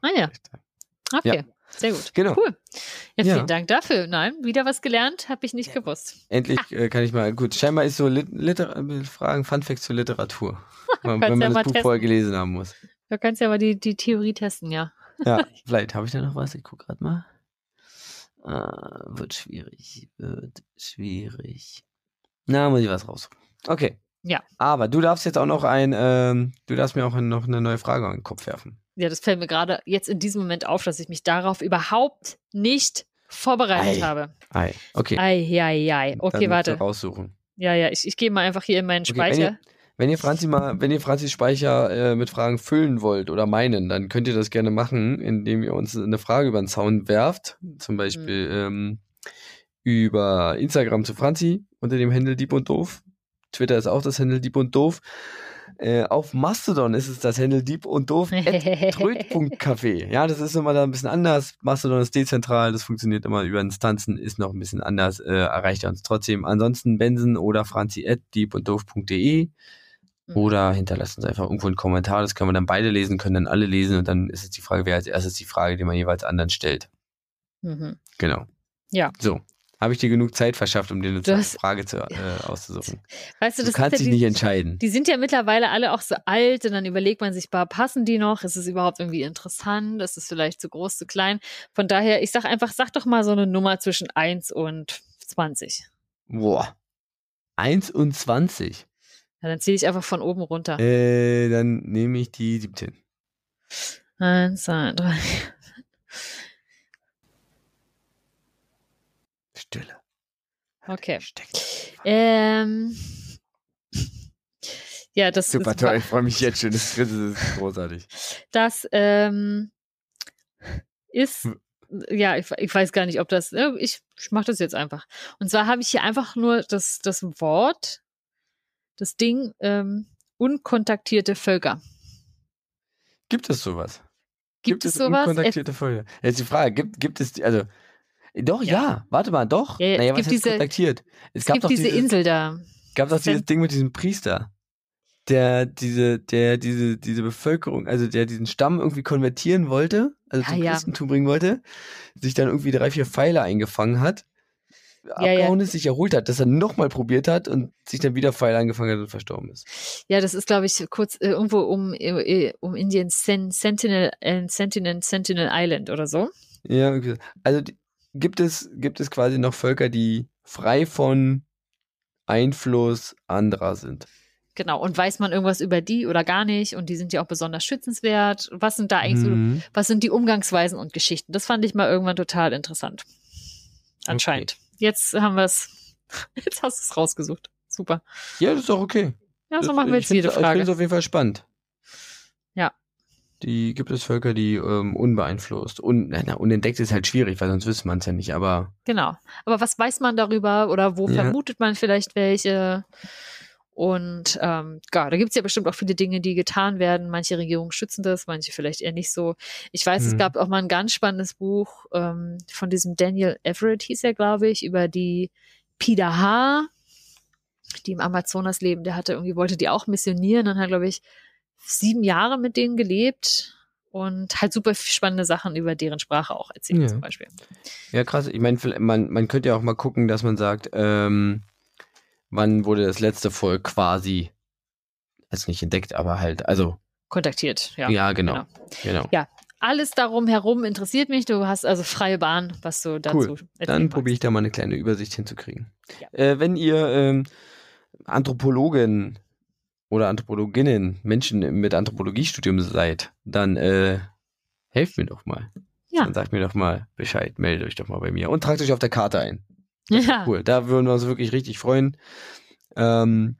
Ah ja. vielleicht sagen. Sehr gut. Genau. Cool. Ja, vielen Ja. Dank dafür. Nein, wieder was gelernt, habe ich nicht gewusst. Endlich äh, kann ich mal, gut, scheinbar ist so Lit Liter äh, Fragen, Funfacts zur Literatur. *laughs* wenn ja man mal das Buch testen. vorher gelesen haben muss. Du kannst ja aber die, die Theorie testen, ja. Ja, *laughs* vielleicht habe ich da noch was. Ich gucke gerade mal. Ah, wird schwierig. Wird schwierig. Na, muss ich was raus. Okay. Ja. Aber du darfst jetzt auch noch ein, ähm, du darfst mir auch noch eine neue Frage an den Kopf werfen. Ja, das fällt mir gerade jetzt in diesem Moment auf, dass ich mich darauf überhaupt nicht vorbereitet Ei. habe. Ei, okay. Ei, ei, ei. Okay, Dann warte. Raussuchen. Ja, ja, ich, ich gehe mal einfach hier in meinen Okay, Speicher. Wenn ihr Franzi mal, wenn ihr Franzis Speicher äh, mit Fragen füllen wollt oder meinen, dann könnt ihr das gerne machen, indem ihr uns eine Frage über den Zaun werft. Zum Beispiel ähm, über Instagram zu Franzi unter dem Handle Dieb und Doof. Twitter ist auch das Handle Dieb und Doof. Äh, auf Mastodon ist es das Handle Dieb und Doof *laughs* Tröd.café. Ja, das ist immer da ein bisschen anders. Mastodon ist dezentral, das funktioniert immer über Instanzen, ist noch ein bisschen anders, äh, erreicht er uns trotzdem. Ansonsten Benson oder franzi at diebunddoof.de Mhm. oder hinterlasst uns einfach irgendwo einen Kommentar, das können wir dann beide lesen, können dann alle lesen und dann ist es die Frage, wer als erstes die Frage, die man jeweils anderen stellt. Mhm. Genau. Ja. So. Habe ich dir genug Zeit verschafft, um dir eine Du hast- Frage zu, äh, auszusuchen? *laughs* Weißt du, Du das kannst dich ja nicht die, entscheiden. die sind ja mittlerweile alle auch so alt und dann überlegt man sich, bah, passen die noch? Ist es überhaupt irgendwie interessant? Ist es vielleicht zu groß, zu klein? Von daher, ich sag einfach, sag doch mal so eine Nummer zwischen 1 und 20. Boah. 1 und 20. Ja, dann zähle ich einfach von oben runter. Äh, dann nehme ich die 17. Eins, zwei, drei. Stille. Okay. Steckt. Ähm. Ja, das Super ist, toll, ich freue mich jetzt schon. Das, ist großartig. Das ähm, ist, Hm. ja, ich, ich weiß gar nicht, ob das, äh, ich, ich mache das jetzt einfach. Und zwar habe ich hier einfach nur das, das Wort, das Ding, ähm, unkontaktierte Völker. Gibt es sowas? Gibt, es sowas? Unkontaktierte Folge. Jetzt die Frage, gibt, gibt es, die- also, doch, ja, Ja. warte mal, doch. Ja, ja, naja, es was diese- kontaktiert? Es, Es gab gibt doch diese dieses, Insel da. gab doch dieses Ding mit diesem Priester, der diese, der diese, diese Bevölkerung, also der diesen Stamm irgendwie konvertieren wollte, also Ja, zum ja. Christentum bringen wollte, sich dann irgendwie drei, vier Pfeile eingefangen hat, ja. abgehauen ist, sich erholt hat, dass er nochmal probiert hat und sich dann wieder Pfeile angefangen hat und verstorben ist. Ja, das ist, glaube ich, kurz äh, irgendwo um, äh, um Indien Sen Sentinel, äh, Sentinel, Sentinel Island oder so. Ja, irgendwie so. also die, gibt es, gibt es quasi noch Völker, die frei von Einfluss anderer sind? Genau. Und weiß man irgendwas über die oder gar nicht? Und die sind ja auch besonders schützenswert. Was sind da eigentlich so Mhm. was sind die Umgangsweisen und Geschichten? Das fand ich mal irgendwann total interessant. Anscheinend. Jetzt haben wir es, *laughs* jetzt hast du es rausgesucht. Super. Ja, das ist doch okay. Ja, so Das- machen wir jetzt jede find's- Ich finde es Frage. auf jeden Fall spannend. Die gibt es Völker, die ähm, unbeeinflusst. Un, na, unentdeckt ist halt schwierig, weil sonst wüsste man es ja nicht, aber Genau. Aber was weiß man darüber oder wo Ja. vermutet man vielleicht welche? Und ähm, ja, da gibt es ja bestimmt auch viele Dinge, die getan werden. Manche Regierungen schützen das, manche vielleicht eher nicht so. Ich weiß, es Mhm. gab auch mal ein ganz spannendes Buch ähm, von diesem Daniel Everett, hieß er, glaube ich, über die Pida die im Amazonas leben. Der hatte irgendwie, wollte die auch missionieren und hat, glaube ich, sieben Jahre mit denen gelebt und halt super spannende Sachen über deren Sprache auch erzählt, Ja. zum Beispiel. ja krass. Ich meine, vielleicht- man, man könnte ja auch mal gucken, dass man sagt, ähm, wann wurde das letzte Volk quasi, also nicht entdeckt, aber halt, also, Kontaktiert, ja. ja, genau, genau. alles darum herum interessiert mich. Du hast also freie Bahn, was du dazu Cool. Dann probiere ich da mal eine kleine Übersicht hinzukriegen. Ja. Äh, wenn ihr ähm, Anthropologin oder Anthropologinnen, Menschen mit Anthropologiestudium seid, dann äh, helft mir doch mal. Ja. Dann sagt mir doch mal Bescheid, meldet euch doch mal bei mir und tragt euch auf der Karte ein. Ja, Cool, da würden wir uns wirklich richtig freuen. Ähm,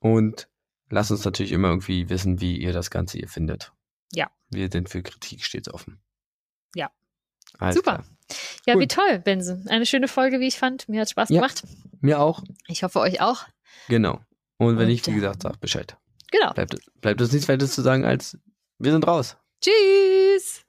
und lasst uns natürlich immer irgendwie wissen, wie ihr das Ganze hier findet. Ja. Wir sind für Kritik stets offen. Ja. Alles Super. Klar. ja Cool. wie toll, Benson. Eine schöne Folge, wie ich fand. Mir hat Spaß Ja. gemacht. Mir auch. Ich hoffe euch auch. Genau. Und wenn nicht, wie gesagt, sagt Bescheid. Genau. Bleibt, bleibt uns nichts weiter zu sagen als wir sind raus. Tschüss.